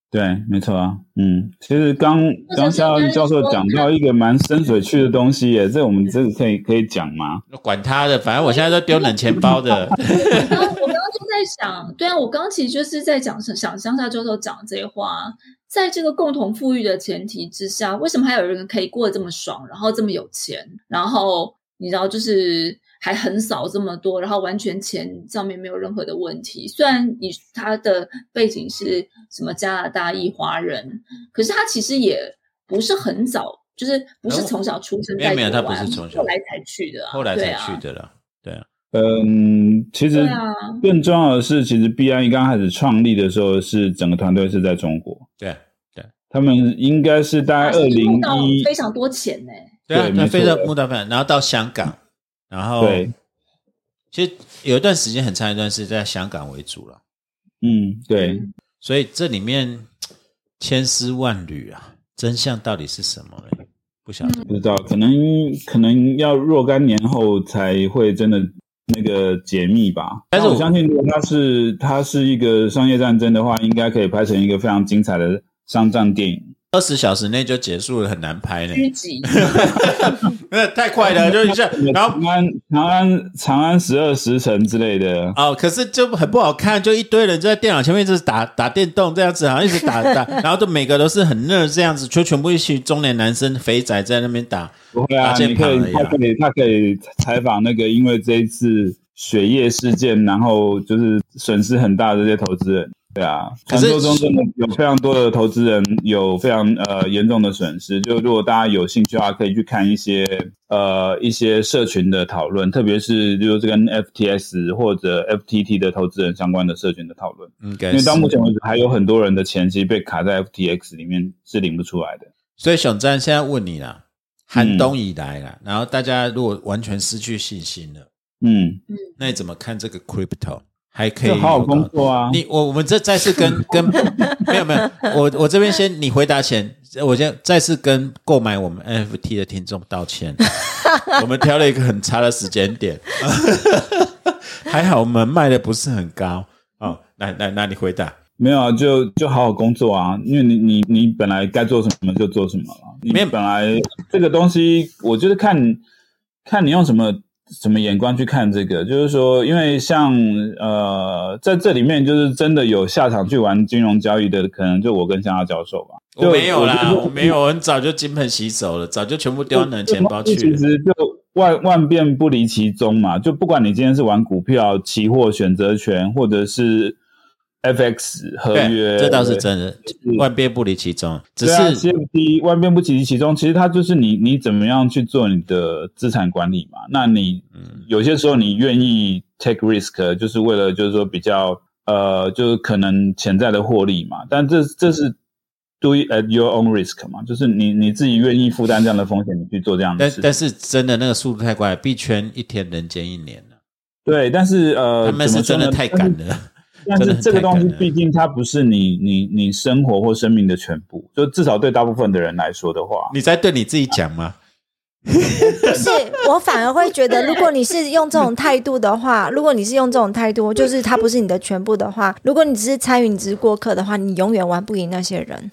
对，没错啊。嗯，其实刚刚夏应该教授说讲到一个蛮深水区的东西耶，这我们这个可以可以讲吗？管他的，反正我现在都丢冷钱包的。我刚我刚刚就在想，对啊，我刚刚其实就是在讲想乡下教授讲这些话，在这个共同富裕的前提之下，为什么还有人可以过得这么爽，然后这么有钱，然后你知道就是还横扫这么多，然后完全钱上面没有任何的问题。虽然你他的背景是什么加拿大裔华人，可是他其实也不是很早。就是不是从小出生在没有没有他不是从小后来才去的啊、后来才去的了，对啊，嗯，其实更重要的是，其实 B I 刚开始创立的时候，是整个团队是在中国，对啊他们应该是大概二零募到一非常多钱呢、对啊，对没错那非常木大分，然后到香港，然后对，其实有一段时间很长一段是在香港为主了，嗯，对，所以这里面千丝万缕啊，真相到底是什么呢？不晓得。不知道，可能可能要若干年后才会真的那个解密吧。但是我我相信，如果它是它是一个商业战争的话，应该可以拍成一个非常精彩的商战电影。二十小时内就结束了，很难拍呢，狙击，那太快了，就一下，然后长安长安长安十二时辰之类的，哦，可是就很不好看，就一堆人就在电脑前面一直打打电动这样子，好像一直打 打，然后就每个都是很热这样子，就全部一群中年男生肥仔在那边打，不会啊，打键你可以他可以他可以采访那个因为这一次血液事件，然后就是损失很大的这些投资人。对啊，传说中真的有非常多的投资人有非常呃严重的损失。就如果大家有兴趣的话，可以去看一些呃一些社群的讨论，特别是就是跟 FTS 或者 FTT 的投资人相关的社群的讨论。应该是因为到。目前为止，还有很多人的钱其实被卡在 FTX 里面是领不出来的。所以熊战现在问你啦，寒冬以来啦，然后大家如果完全失去信心了，嗯，那你怎么看这个 crypto 还可以好好工作啊。你我我们这再次跟 跟没有没有，我我这边先你回答前，我先再次跟购买我们 NFT 的听众道歉，我们挑了一个很差的时间点，还好我们卖的不是很高哦。来来，那你回答。没有啊，就就好好工作啊，因为你你你本来该做什么就做什么了。你没有本来这个东西，我就是看看你用什么什么眼光去看这个，就是说，因为像呃，在这里面就是真的有下场去玩金融交易的，可能就我跟向亚教授吧。就我没有啦，我没有，我很早就金盆洗手了，早就全部丢到你的钱包去了。其实就万万变不离其宗嘛，就不管你今天是玩股票、期货、选择权，或者是 FX 合约，对，这倒是真的，万变不离其宗。只对啊是，CFD 万变不离其宗，其实它就是你你怎么样去做你的资产管理嘛。那你嗯有些时候你愿意 take risk，就是为了就是说比较呃，就是可能潜在的获利嘛。但这这是 do it at your own risk 嘛，就是你你自己愿意负担这样的风险，你去做这样的事。但但是真的那个速度太快，币圈一天人间一年了，对，但是呃，他们是真的太赶。了。但是这个东西毕竟它不是你你你生活或生命的全部，就至少对大部分的人来说的话，你在对你自己讲吗？不是，我反而会觉得，如果你是用这种态度的话，如果你是用这种态度，就是它不是你的全部的话，如果你只是参与，你只是过客的话，你永远玩不赢那些人。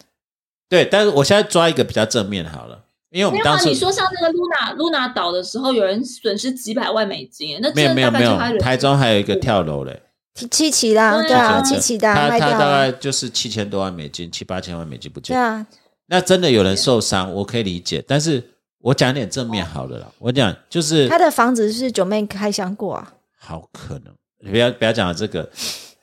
对，但是我现在抓一个比较正面好了，因为我没有啊，们当时你说像那个 Luna Luna 岛的时候，有人损失几百万美金，那没有没有没有台中还有一个跳楼嘞，七七期啦，对对啊，对七期的啊他他大概就是七千多万美金，七八千万美金不见。对啊，那真的有人受伤，我可以理解，但是我讲点正面好了啦。我讲就是他的房子是九妹开箱过啊，好可能，不要不要讲这个，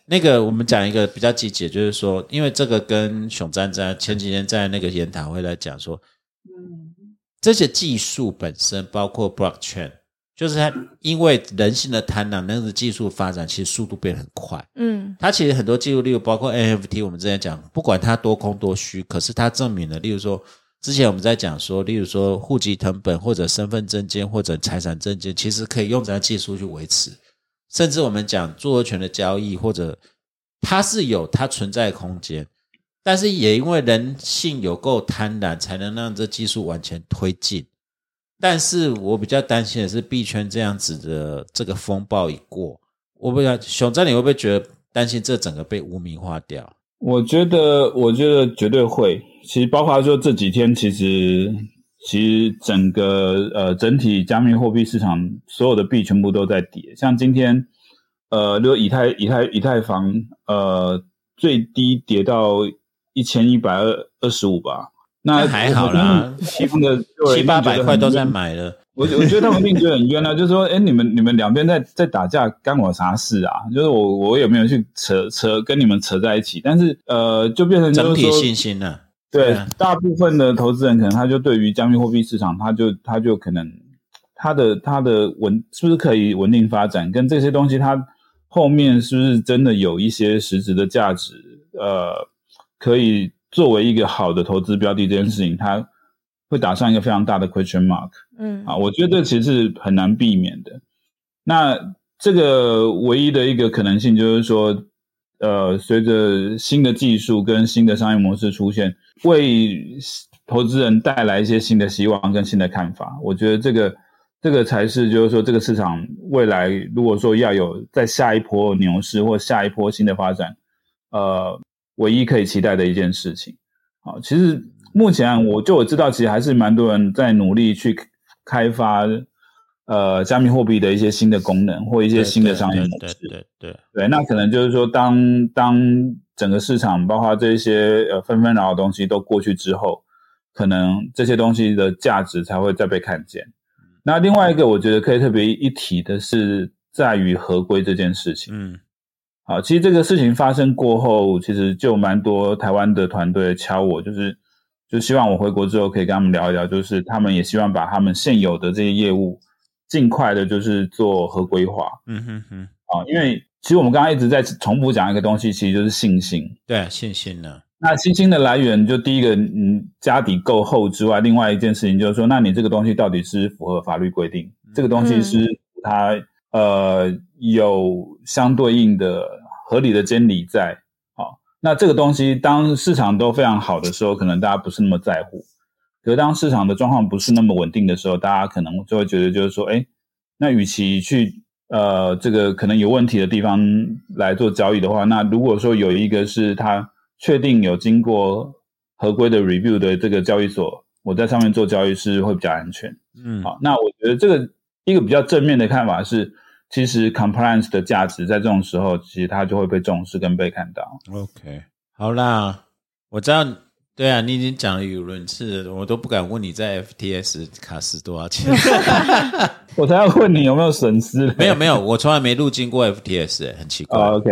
那个我们讲一个比较积极，就是说，因为这个跟熊詹在前几天在那个研讨会来讲说，嗯，这些技术本身包括 blockchain，就是它因为人性的贪婪，那个技术发展其实速度变得很快。嗯它其实很多技术，例如包括 NFT，我们之前讲，不管它多空多虚，可是它证明了，例如说，之前我们在讲说，例如说户籍成本或者身份证件或者财产证件，其实可以用这样技术去维持。甚至我们讲著作权的交易，或者它是有它存在的空间，但是也因为人性有够贪婪，才能让这技术往前推进。但是我比较担心的是，币圈这样子的这个风暴一过，我不知道熊仔你会不会觉得担心这整个被污名化掉？我觉得，我觉得绝对会。其实包括说这几天，其实其实整个呃整体加密货币市场所有的币全部都在跌。像今天，呃，如果以太以太以太坊呃最低跌到一千一百二二十五吧，那那还好啦七的七八百块都在。买了，我我觉得他们一定觉得很冤啊，就是说，哎，你们你们两边在在打架，干我啥事啊？就是我我有没有去扯扯跟你们扯在一起？但是呃，就变成整体信心了、对对啊大部分的投资人可能他就对于加密货币市场，他就他就可能他的他的稳是不是可以稳定发展，跟这些东西它后面是不是真的有一些实质的价值？呃，可以作为一个好的投资标的这件事情，它会打上一个非常大的 question mark。嗯啊，我觉得这其实是很难避免的。那这个唯一的一个可能性就是说，呃，随着新的技术跟新的商业模式出现，为投资人带来一些新的希望跟新的看法。我觉得这个这个才是就是说这个市场未来如果说要有在下一波牛市或下一波新的发展，呃，唯一可以期待的一件事情。好，其实目前我就我知道，其实还是蛮多人在努力去开发呃加密货币的一些新的功能或一些新的商业模式。对对对对对，那可能就是说当，当整个市场包括这些呃纷纷扰扰的东西都过去之后，可能这些东西的价值才会再被看见。那另外一个，我觉得可以特别一提的是，在于合规这件事情。嗯好，其实这个事情发生过后，其实就蛮多台湾的团队敲我，就是就希望我回国之后可以跟他们聊一聊，就是他们也希望把他们现有的这些业务尽快的，就是做合规化嗯哼哼，啊。因为其实我们刚刚一直在重复讲一个东西，其实就是信心。对信心呢，那信心的来源，就第一个，嗯，家底够厚之外，另外一件事情就是说，那你这个东西到底是符合法律规定，这个东西是它呃有相对应的合理的监理在。好，那这个东西当市场都非常好的时候，可能大家不是那么在乎；可是当市场的状况不是那么稳定的时候，大家可能就会觉得就是说，哎，那与其去呃这个可能有问题的地方来做交易的话，那如果说有一个是他确定有经过合规的 review 的这个交易所，我在上面做交易是会比较安全。嗯，好，那我觉得这个一个比较正面的看法是，其实 compliance 的价值在这种时候，其实它就会被重视跟被看到。OK，好啦，我知道，对啊，你已经讲了语无伦次了，我都不敢问你在 FTS 卡死多少钱。我才要问你有没有损失嘞？没有没有，我从来没入境过 FTS，、欸、很奇怪。哦 OK，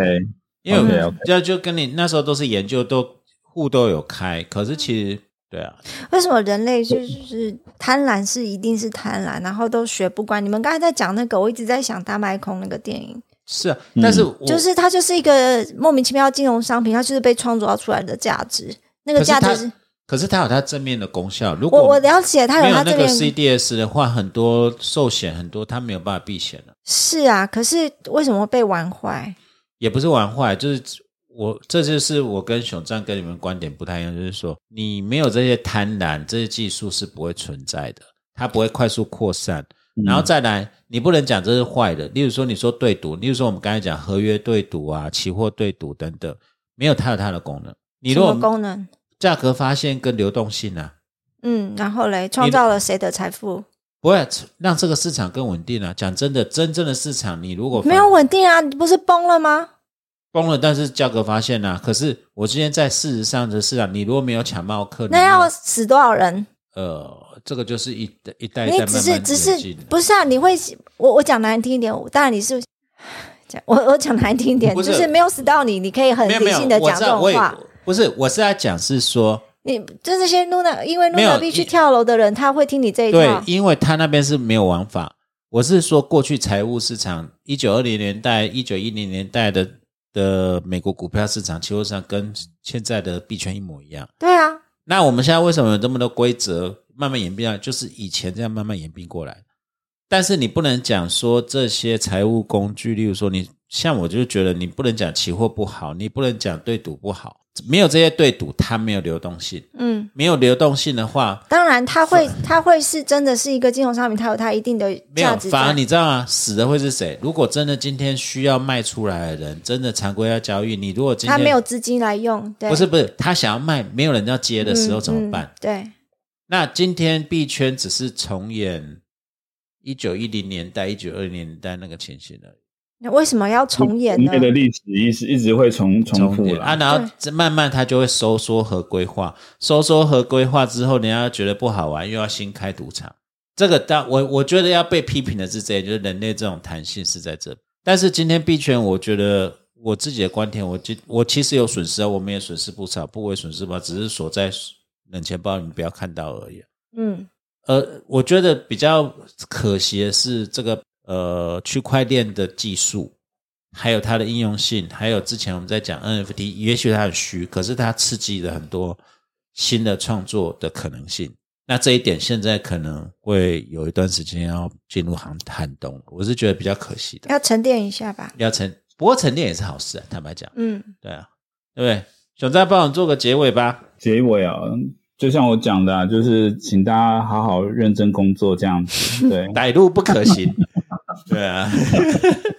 因为 OK，OK 就就跟你那时候都是研究，都户都有开，可是其实对啊，为什么人类就是贪婪是一定是贪婪，然后都学不乖？你们刚才在讲那个，我一直在想大麦空那个电影，是啊，但是我、就是它就是一个莫名其妙的金融商品，它就是被创造出来的价值，那个价值是可是它有它正面的功效。如果我我了解，它有那个有它这边 CDS 的话，很多寿险很多它没有办法避险的，是啊，可是为什么会被玩坏？也不是玩坏，就是我这就是我跟熊战跟你们观点不太一样，就是说你没有这些贪婪，这些技术是不会存在的，它不会快速扩散。然后再来，你不能讲这是坏的。例如说，你说对赌，例如说我们刚才讲合约对赌啊、期货对赌等等，没有它有它的功能。你什么如果功能？价格发现跟流动性啊，嗯，然后嘞，创造了谁的财富？不会让这个市场更稳定啊。讲真的，真正的市场，你如果没有稳定啊，你不是崩了吗？崩了，但是价格发现啊，可是我今天在事实上的市场，你如果没有抢茂克，那要死多少人？呃，这个就是一代一代一你只代慢慢是只是不是啊？你会我我讲难听一点，当然你是讲我我讲难听一点，就是是没有死到你，你可以很理性的，讲这种话。不是，我是在讲是说，你就是些露娜，因为露娜必须跳楼的人，他会听你这一对套，。因为他那边是没有玩法。我是说，过去财务市场，一九二零年代、一九一零年代的的美国股票市场、期货市场，跟现在的币圈一模一样。对啊，那我们现在为什么有这么多规则慢慢演变啊？就是以前这样慢慢演变过来。但是你不能讲说这些财务工具，例如说你像我就觉得你不能讲期货不好，你不能讲对赌不好，没有这些对赌，它没有流动性，嗯，没有流动性的话，当然它会它会是真的是一个金融商品，它有它一定的没有价，值反而。你知道吗？死的会是谁？如果真的今天需要卖出来的人，真的常规要交易，你如果今天他没有资金来用，对，不是不是，他想要卖，没有人要接的时候嗯怎么办？嗯对，那今天币圈只是重演一九一零年代、一九二零年代那个情形而已，那为什么要重演呢？人类的历史一直一直会重重复啊，然后这慢慢它就会收缩和规划，收缩和规划之后，人家觉得不好玩，又要新开赌场。这个当我我觉得要被批评的是这一，就是人类这种弹性是在这。但是今天币圈，我觉得我自己的观点，我就我其实有损失啊，我们也损失不少，不为损失吧，只是锁在冷钱包，你们不要看到而已。嗯，呃，我觉得比较可惜的是这个呃区块链的技术，还有它的应用性，还有之前我们在讲 NFT，也许它很虚，可是它刺激了很多新的创作的可能性。那这一点现在可能会有一段时间要进入寒寒冬，我是觉得比较可惜的。要沉淀一下吧。要沉，不过沉淀也是好事啊，坦白讲，嗯，对啊，对不对？熊再帮我做个结尾吧。结尾啊，就像我讲的、啊，就是请大家好好认真工作这样子。对，歹路不可行，对啊，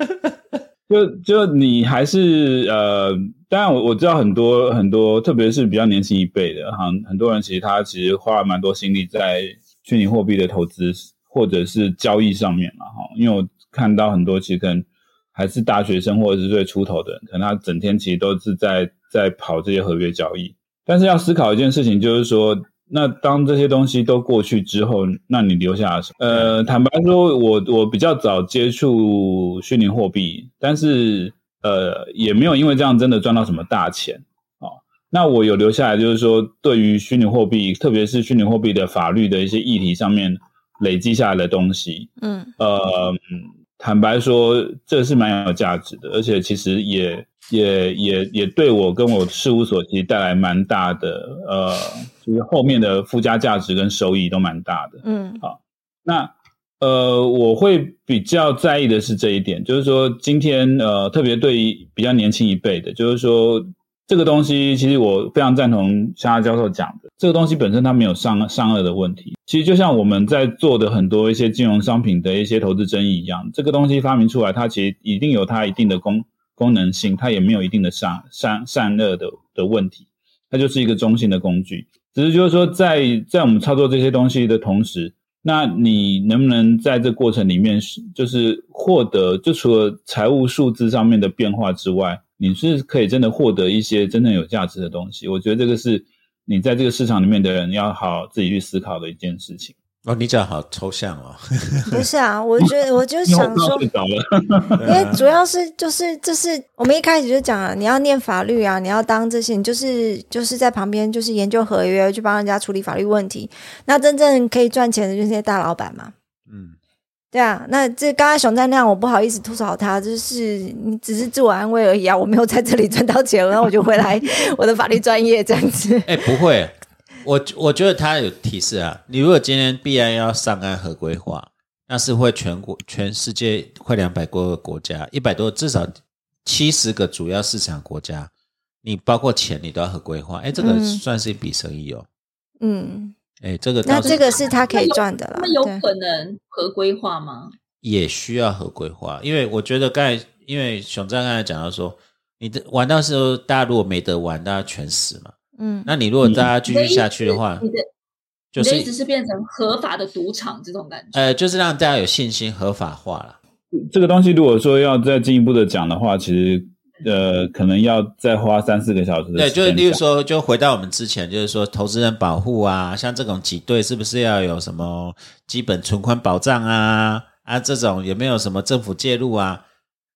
就就你还是呃，当然我我知道很多很多，特别是比较年轻一辈的哈，很多人其实他其实花了蛮多心力在虚拟货币的投资或者是交易上面嘛哈，因为我看到很多其实可能还是大学生或者是最出头的人，可能他整天其实都是在在跑这些合约交易，但是要思考一件事情，就是说。那当这些东西都过去之后，那你留下了什么？呃，坦白说，我我比较早接触虚拟货币，但是呃，也没有因为这样真的赚到什么大钱哦。那我有留下来，就是说对于虚拟货币，特别是虚拟货币的法律的一些议题上面累积下来的东西，嗯呃，坦白说，这是蛮有价值的，而且其实也也也也对我跟我事务所其实带来蛮大的呃，就是后面的附加价值跟收益都蛮大的。嗯好那呃，我会比较在意的是这一点，就是说今天呃，特别对于比较年轻一辈的，就是说这个东西其实我非常赞同夏教授讲的，这个东西本身它没有上上颚的问题。其实就像我们在做的很多一些金融商品的一些投资争议一样，这个东西发明出来，它其实一定有它一定的功功能性，它也没有一定的善善善恶的的问题，它就是一个中性的工具。只是就是说，在在我们操作这些东西的同时，那你能不能在这过程里面是就是获得，就除了财务数字上面的变化之外？你是可以真的获得一些真正有价值的东西，我觉得这个是你在这个市场里面的人要好自己去思考的一件事情。哦，你讲好抽象哦。不是啊，我觉得我就想说，因为主要是就是就是我们一开始就讲了，你要念法律啊，你要当这些，你就是就是在旁边就是研究合约，去帮人家处理法律问题。那真正可以赚钱的就是那些大老板嘛。嗯。对啊，那这刚刚熊在那样，我不好意思吐槽他，就是你只是自我安慰而已啊，我没有在这里赚到钱，然后我就回来 我的法律专业这样子。哎，不会，我我觉得他有提示啊，你如果今天必然要上岸合规化，那是会全国全世界快两百多个国家，一百多至少七十个主要市场国家，你包括钱你都要合规化，哎，这个算是一笔生意哦。嗯。哎，这个那这个是他可以赚的了。那有可能合规化吗？也需要合规化，因为我觉得刚才因为熊战刚才讲到说，你的玩到时候大家如果没得玩，大家全死嘛。嗯，那你如果大家继续下去的话，你的就是一直是变成合法的赌场这种感觉。呃，就是让大家有信心合法化了。这个东西如果说要再进一步的讲的话，其实。呃，可能要再花三四个小时。对，就是例如说，就回到我们之前，就是说，投资人保护啊，像这种挤兑，是不是要有什么基本存款保障啊？啊，这种有没有什么政府介入啊？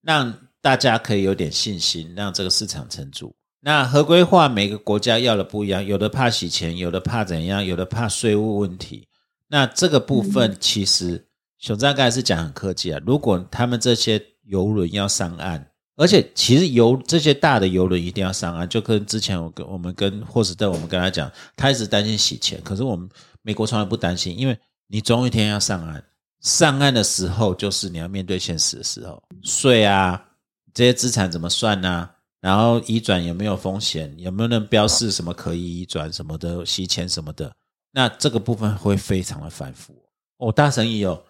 让大家可以有点信心，让这个市场撑住。那合规化，每个国家要的不一样，有的怕洗钱，有的怕怎样，有的怕税务问题。那这个部分，其实熊章刚才是讲很客气啊。如果他们这些游轮要上岸，而且其实游这些大的游轮一定要上岸，就跟之前我跟我们跟霍斯特我们跟他讲，他一直担心洗钱，可是我们美国从来不担心，因为你总有一天要上岸，上岸的时候就是你要面对现实的时候，税啊这些资产怎么算呢？然后移转有没有风险？有没有人标示什么可以移转什么的洗钱什么的？那这个部分会非常的繁复哦，大生意哦。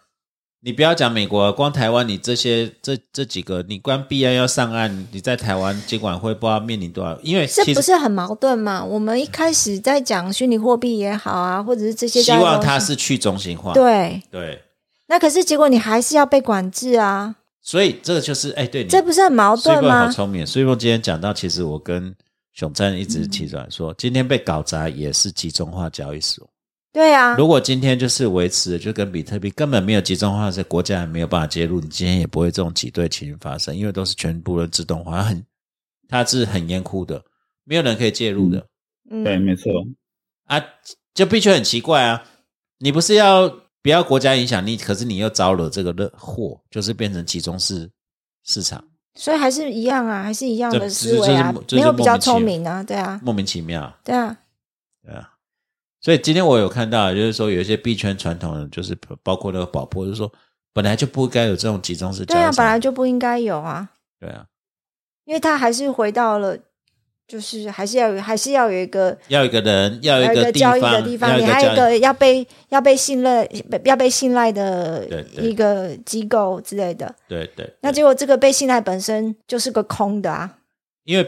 你不要讲美国，光台湾，你这些这这几个，你关币安要上岸，你在台湾监管会不知道面临多少，因为这不是很矛盾吗？我们一开始在讲虚拟货币也好啊，或者是这些，希望它是去中心化，对对。那可是结果你还是要被管制啊，所以这个就是哎，对，这不是很矛盾吗？好聪明，所以我今天讲到，其实我跟熊赞一直提出来说，今天被搞砸也是集中化交易所。对啊，如果今天就是维持，就跟比特币根本没有集中化，是国家也没有办法介入，你今天也不会这种挤兑情形发生，因为都是全部的自动化，很它是很严酷的，没有人可以介入的。对，没错。啊，就必须很奇怪啊，你不是要不要国家影响力，可是你又招惹这个热货，就是变成集中式市场，所以还是一样啊，还是一样的思维啊，没有比较聪明啊，对啊，莫名其妙，对啊，对啊。所以今天我有看到，就是说有一些币圈传统的，就是包括那个宝珀，就是说本来就不该有这种集中式交易。对啊，本来就不应该有啊。对啊，因为他还是回到了，就是还是要有，还是要有一个，要一个人，要一个交易的地方，你还有一个要被要被信任、要被信赖的一个机构之类的。对对。那结果这个被信赖本身就是个空的啊。因为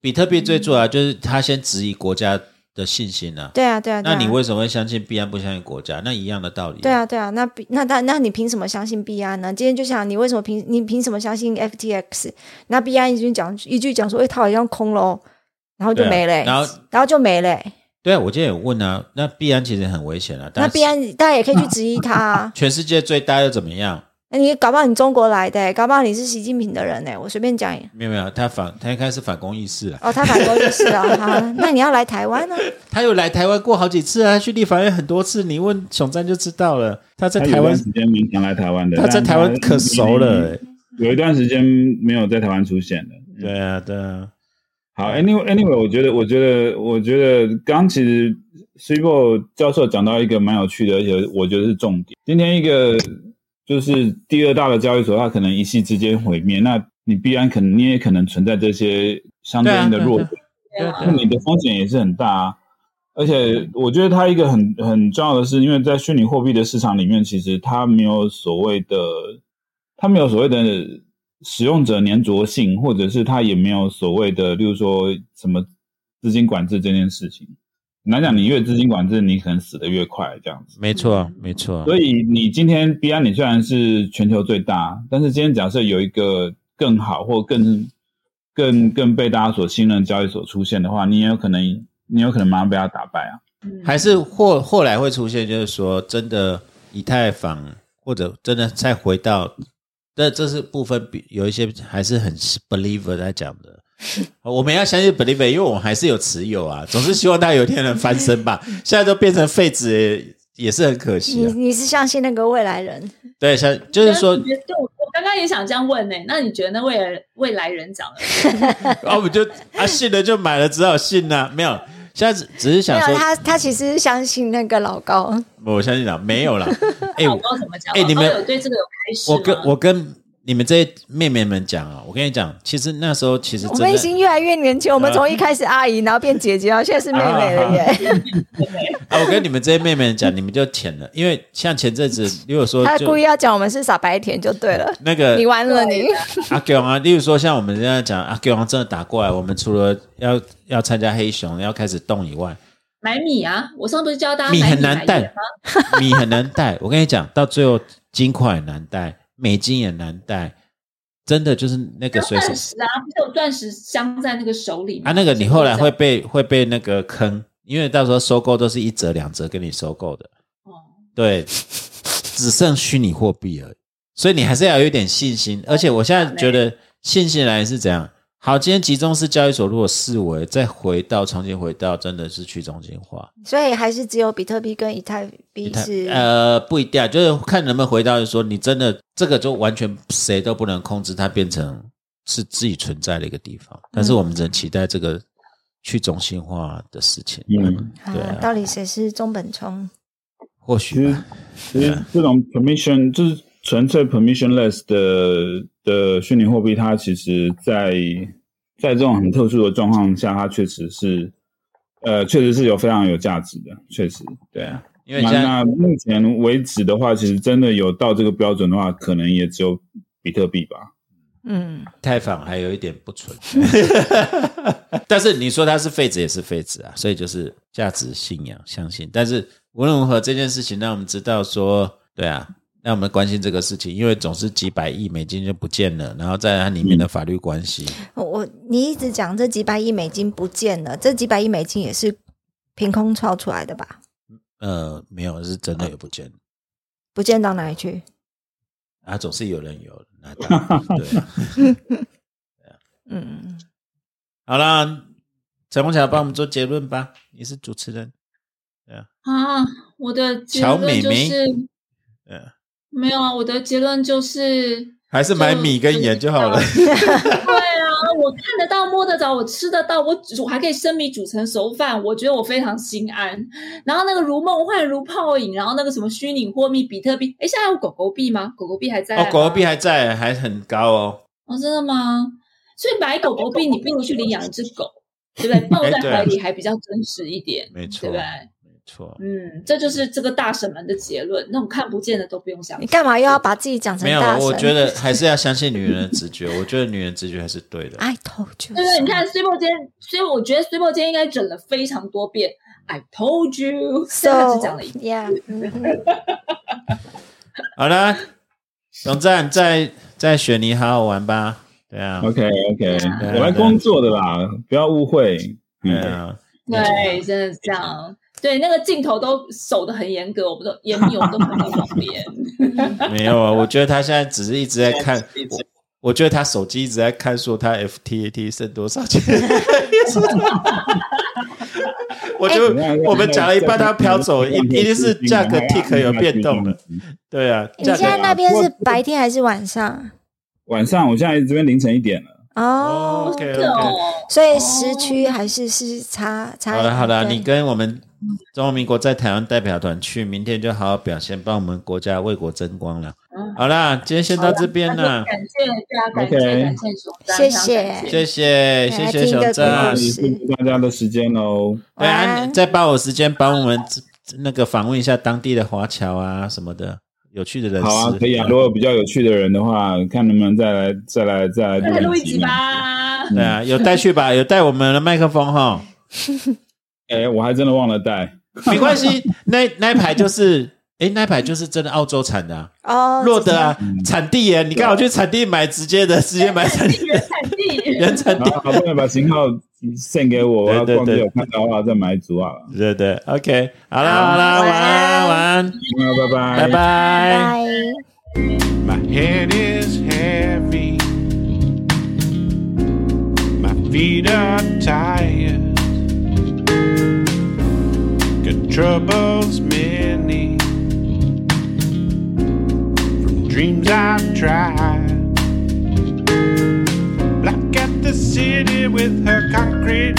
比特币最主要就是他先质疑国家。的信心呢？对啊，对啊。那你为什么会相信币安，不相信国家？那一样的道理。对啊，对啊。那那那那你凭什么相信币安呢？今天就想你为什么凭你凭什么相信 FTX？那币安已经讲一句讲说，哎，它好像空喽，然后就没了，然后然后就没了。对啊，我今天有问啊，那币安其实很危险啊。那币安大家也可以去质疑它。全世界最大又怎么样？你搞不好你中国来的，搞不好你是习近平的人呢。我随便讲。没有没有，他反他应该是反攻意识啊。哦，他反攻意识啊。好，那你要来台湾呢？他有来台湾过好几次啊，他去立法院很多次。你问熊赞就知道了。他在台湾时间蛮常来台湾的。他在台湾可熟了。有一段时间没有在台湾出现了。对啊，对啊。好，anyway anyway，我觉得我觉得我觉得刚其实 s i b o 教授讲到一个蛮有趣的，而且我觉得是重点。今天一个。就是第二大的交易所，它可能一夕之间毁灭，那你必然可能你也可能存在这些相对应的弱点。那你的风险也是很大啊。而且我觉得它一个很很重要的是，因为在虚拟货币的市场里面，其实它没有所谓的，它没有所谓的使用者粘着性，或者是它也没有所谓的，例如说什么资金管制这件事情。来讲，你越资金管制，你可能死得越快，这样子。没错，没错。所以你今天币安，你虽然是全球最大，但是今天假设有一个更好或更更更被大家所信任的交易所出现的话，你也有可能，你有可能马上被他打败啊。还是后后来会出现，就是说真的以太坊或者真的再回到，这这是部分比有一些还是很 believer 在讲的。我们要相信 believer，因为我们还是有持有啊，总是希望他有一天能翻身吧。现在都变成废纸也也是很可惜你啊。你是相信那个未来人？对，相就是说那，你觉得对我我刚刚也想这样问呢、那你觉得那未来未来人讲的？啊，我们就啊信了就买了，只好信呐、没有，现在只只是没有，想说，他他其实相信那个老高。我相信啦，没有啦。哎、老我高怎么讲？哎你们老高有对这个有开始吗？我跟我跟你们这些妹妹们讲啊，我跟你讲，其实那时候其实我们已经越来越年轻，我们从一开始阿姨，然后变姐姐，然 后现在是妹妹了耶。啊，我跟你们这些妹妹们讲，你们就舔了，因为像前阵子，如果说他故意要讲我们是傻白甜就对了，那个你完了你。阿 Q 啊，例如说像我们现在讲阿 Q 真的打过来，我们除了要要参加黑熊要开始动以外，买米啊！我上次不是教大家米很难带？，米很难带。我跟你讲，到最后金块很难带，美金也难带，真的就是那个随钻时石啊，不是有钻石镶在那个手里吗？啊，那个你后来会被会被那个坑，因为到时候收购都是一折两折跟你收购的，哦，对，只剩虚拟货币而已，所以你还是要有一点信心。而且我现在觉得信心来源是怎样？好，今天集中式交易所如果视为再回到重新回到真的是去中心化，所以还是只有比特币跟以太币是呃不一定啊，就是看能不能回到，就是说你真的这个就完全谁都不能控制，它变成是自己存在的一个地方。但是我们只能期待这个去中心化的事情。嗯，啊对啊到底谁是中本聪？或许吧其实这种 permission 就是纯粹 permissionless 的的虚拟货币，它其实在在这种很特殊的状况下，它确实是呃，确实是有非常有价值的，确实对啊。那因为现在那目前为止的话，其实真的有到这个标准的话，可能也只有比特币吧。嗯，太坊还有一点不纯，但是你说它是废纸也是废纸啊，所以就是价值信仰相信。但是无论如何，这件事情让我们知道说，对啊，让我们关心这个事情，因为总是几百亿美金就不见了，然后在它里面的法律关系，我你一直讲这几百亿美金不见了，这几百亿美金也是凭空抄出来的吧？呃，没有是真的也不见了不见到哪里去？啊，总是有人有拿到，对啊。嗯，好啦，陈虹桥帮我们做结论吧，你是主持人，啊，我的结乔论就是呃，没有啊，我的结论就是还是买米跟盐就好了。对啊，我看得到、摸得着，我吃得到，我煮还可以生米煮成熟饭，我觉得我非常心安。然后那个如梦幻、如泡影，然后那个什么虚拟货币、比特币，哎，现在有狗狗币吗？狗狗币还在哦，狗狗币还在，还很高哦。哦，真的吗？所以买狗狗币，你不如去领养一只狗，对不对？抱在对怀里还比较真实一点，没错对不对？没错，嗯，这就是这个大神们的结论。那种看不见的都不用相信。你干嘛又要把自己讲成没有大，神？我觉得还是要相信女人的直觉。我觉得女人直觉还是对的。I told you，对对，你看 s u p e 今天，所以我觉得 s u p e 今天应该整了非常多遍。I told you，so 只讲了一遍。好了，总站在在雪梨好好玩吧。对啊，OK OK，对我来工作的啦，不要误会。嗯，对啊，对，真的是这样。对，那个镜头都守得很严格，我们都严密，我们都不能旁边。没有啊。我觉得他现在只是一直在看，我我觉得他手机一直在看，说他 FTAT 剩多少钱。我就哎我们讲了一半，他飘走，一一定是价格 tick 有变动了。对啊，你现在那边是白天还是晚上？晚上我现在这边凌晨一点了。哦哦，，OK OK。哦，所以时区还是是差差。好了好了，你跟我们中华民国在台湾代表团去，明天就好好表现，帮我们国家为国争光了。嗯，好啦，今天先到这边了，感谢大家，感 OK 谢感谢谢谢谢谢谢谢熊来听一个正故，事也付大家的时间哦。对啊，你再把我时间帮我们那个访问一下当地的华侨啊什么的有趣的人。好啊，可以啊。如果比较有趣的人的话，看能不能再来再来再来录一集。吧。对啊，有带去吧，有带我们的麦克风哈，哎，我还真的忘了带。没关系，那那一排就是，哎，那一排就是真的澳洲产的啊，哦，洛德啊，产地耶，你刚好去产地买，直接的，直接买产地原产地，原产地，好，好不容易把型号 send 给我，我要逛街有看到的话再买一组啊。对对，OK，好啦好啦，晚安晚安，那拜拜拜拜。拜。My head is heavy. My feet are tired. Got troubles many. Dreams I've tried. Black at the city with her concrete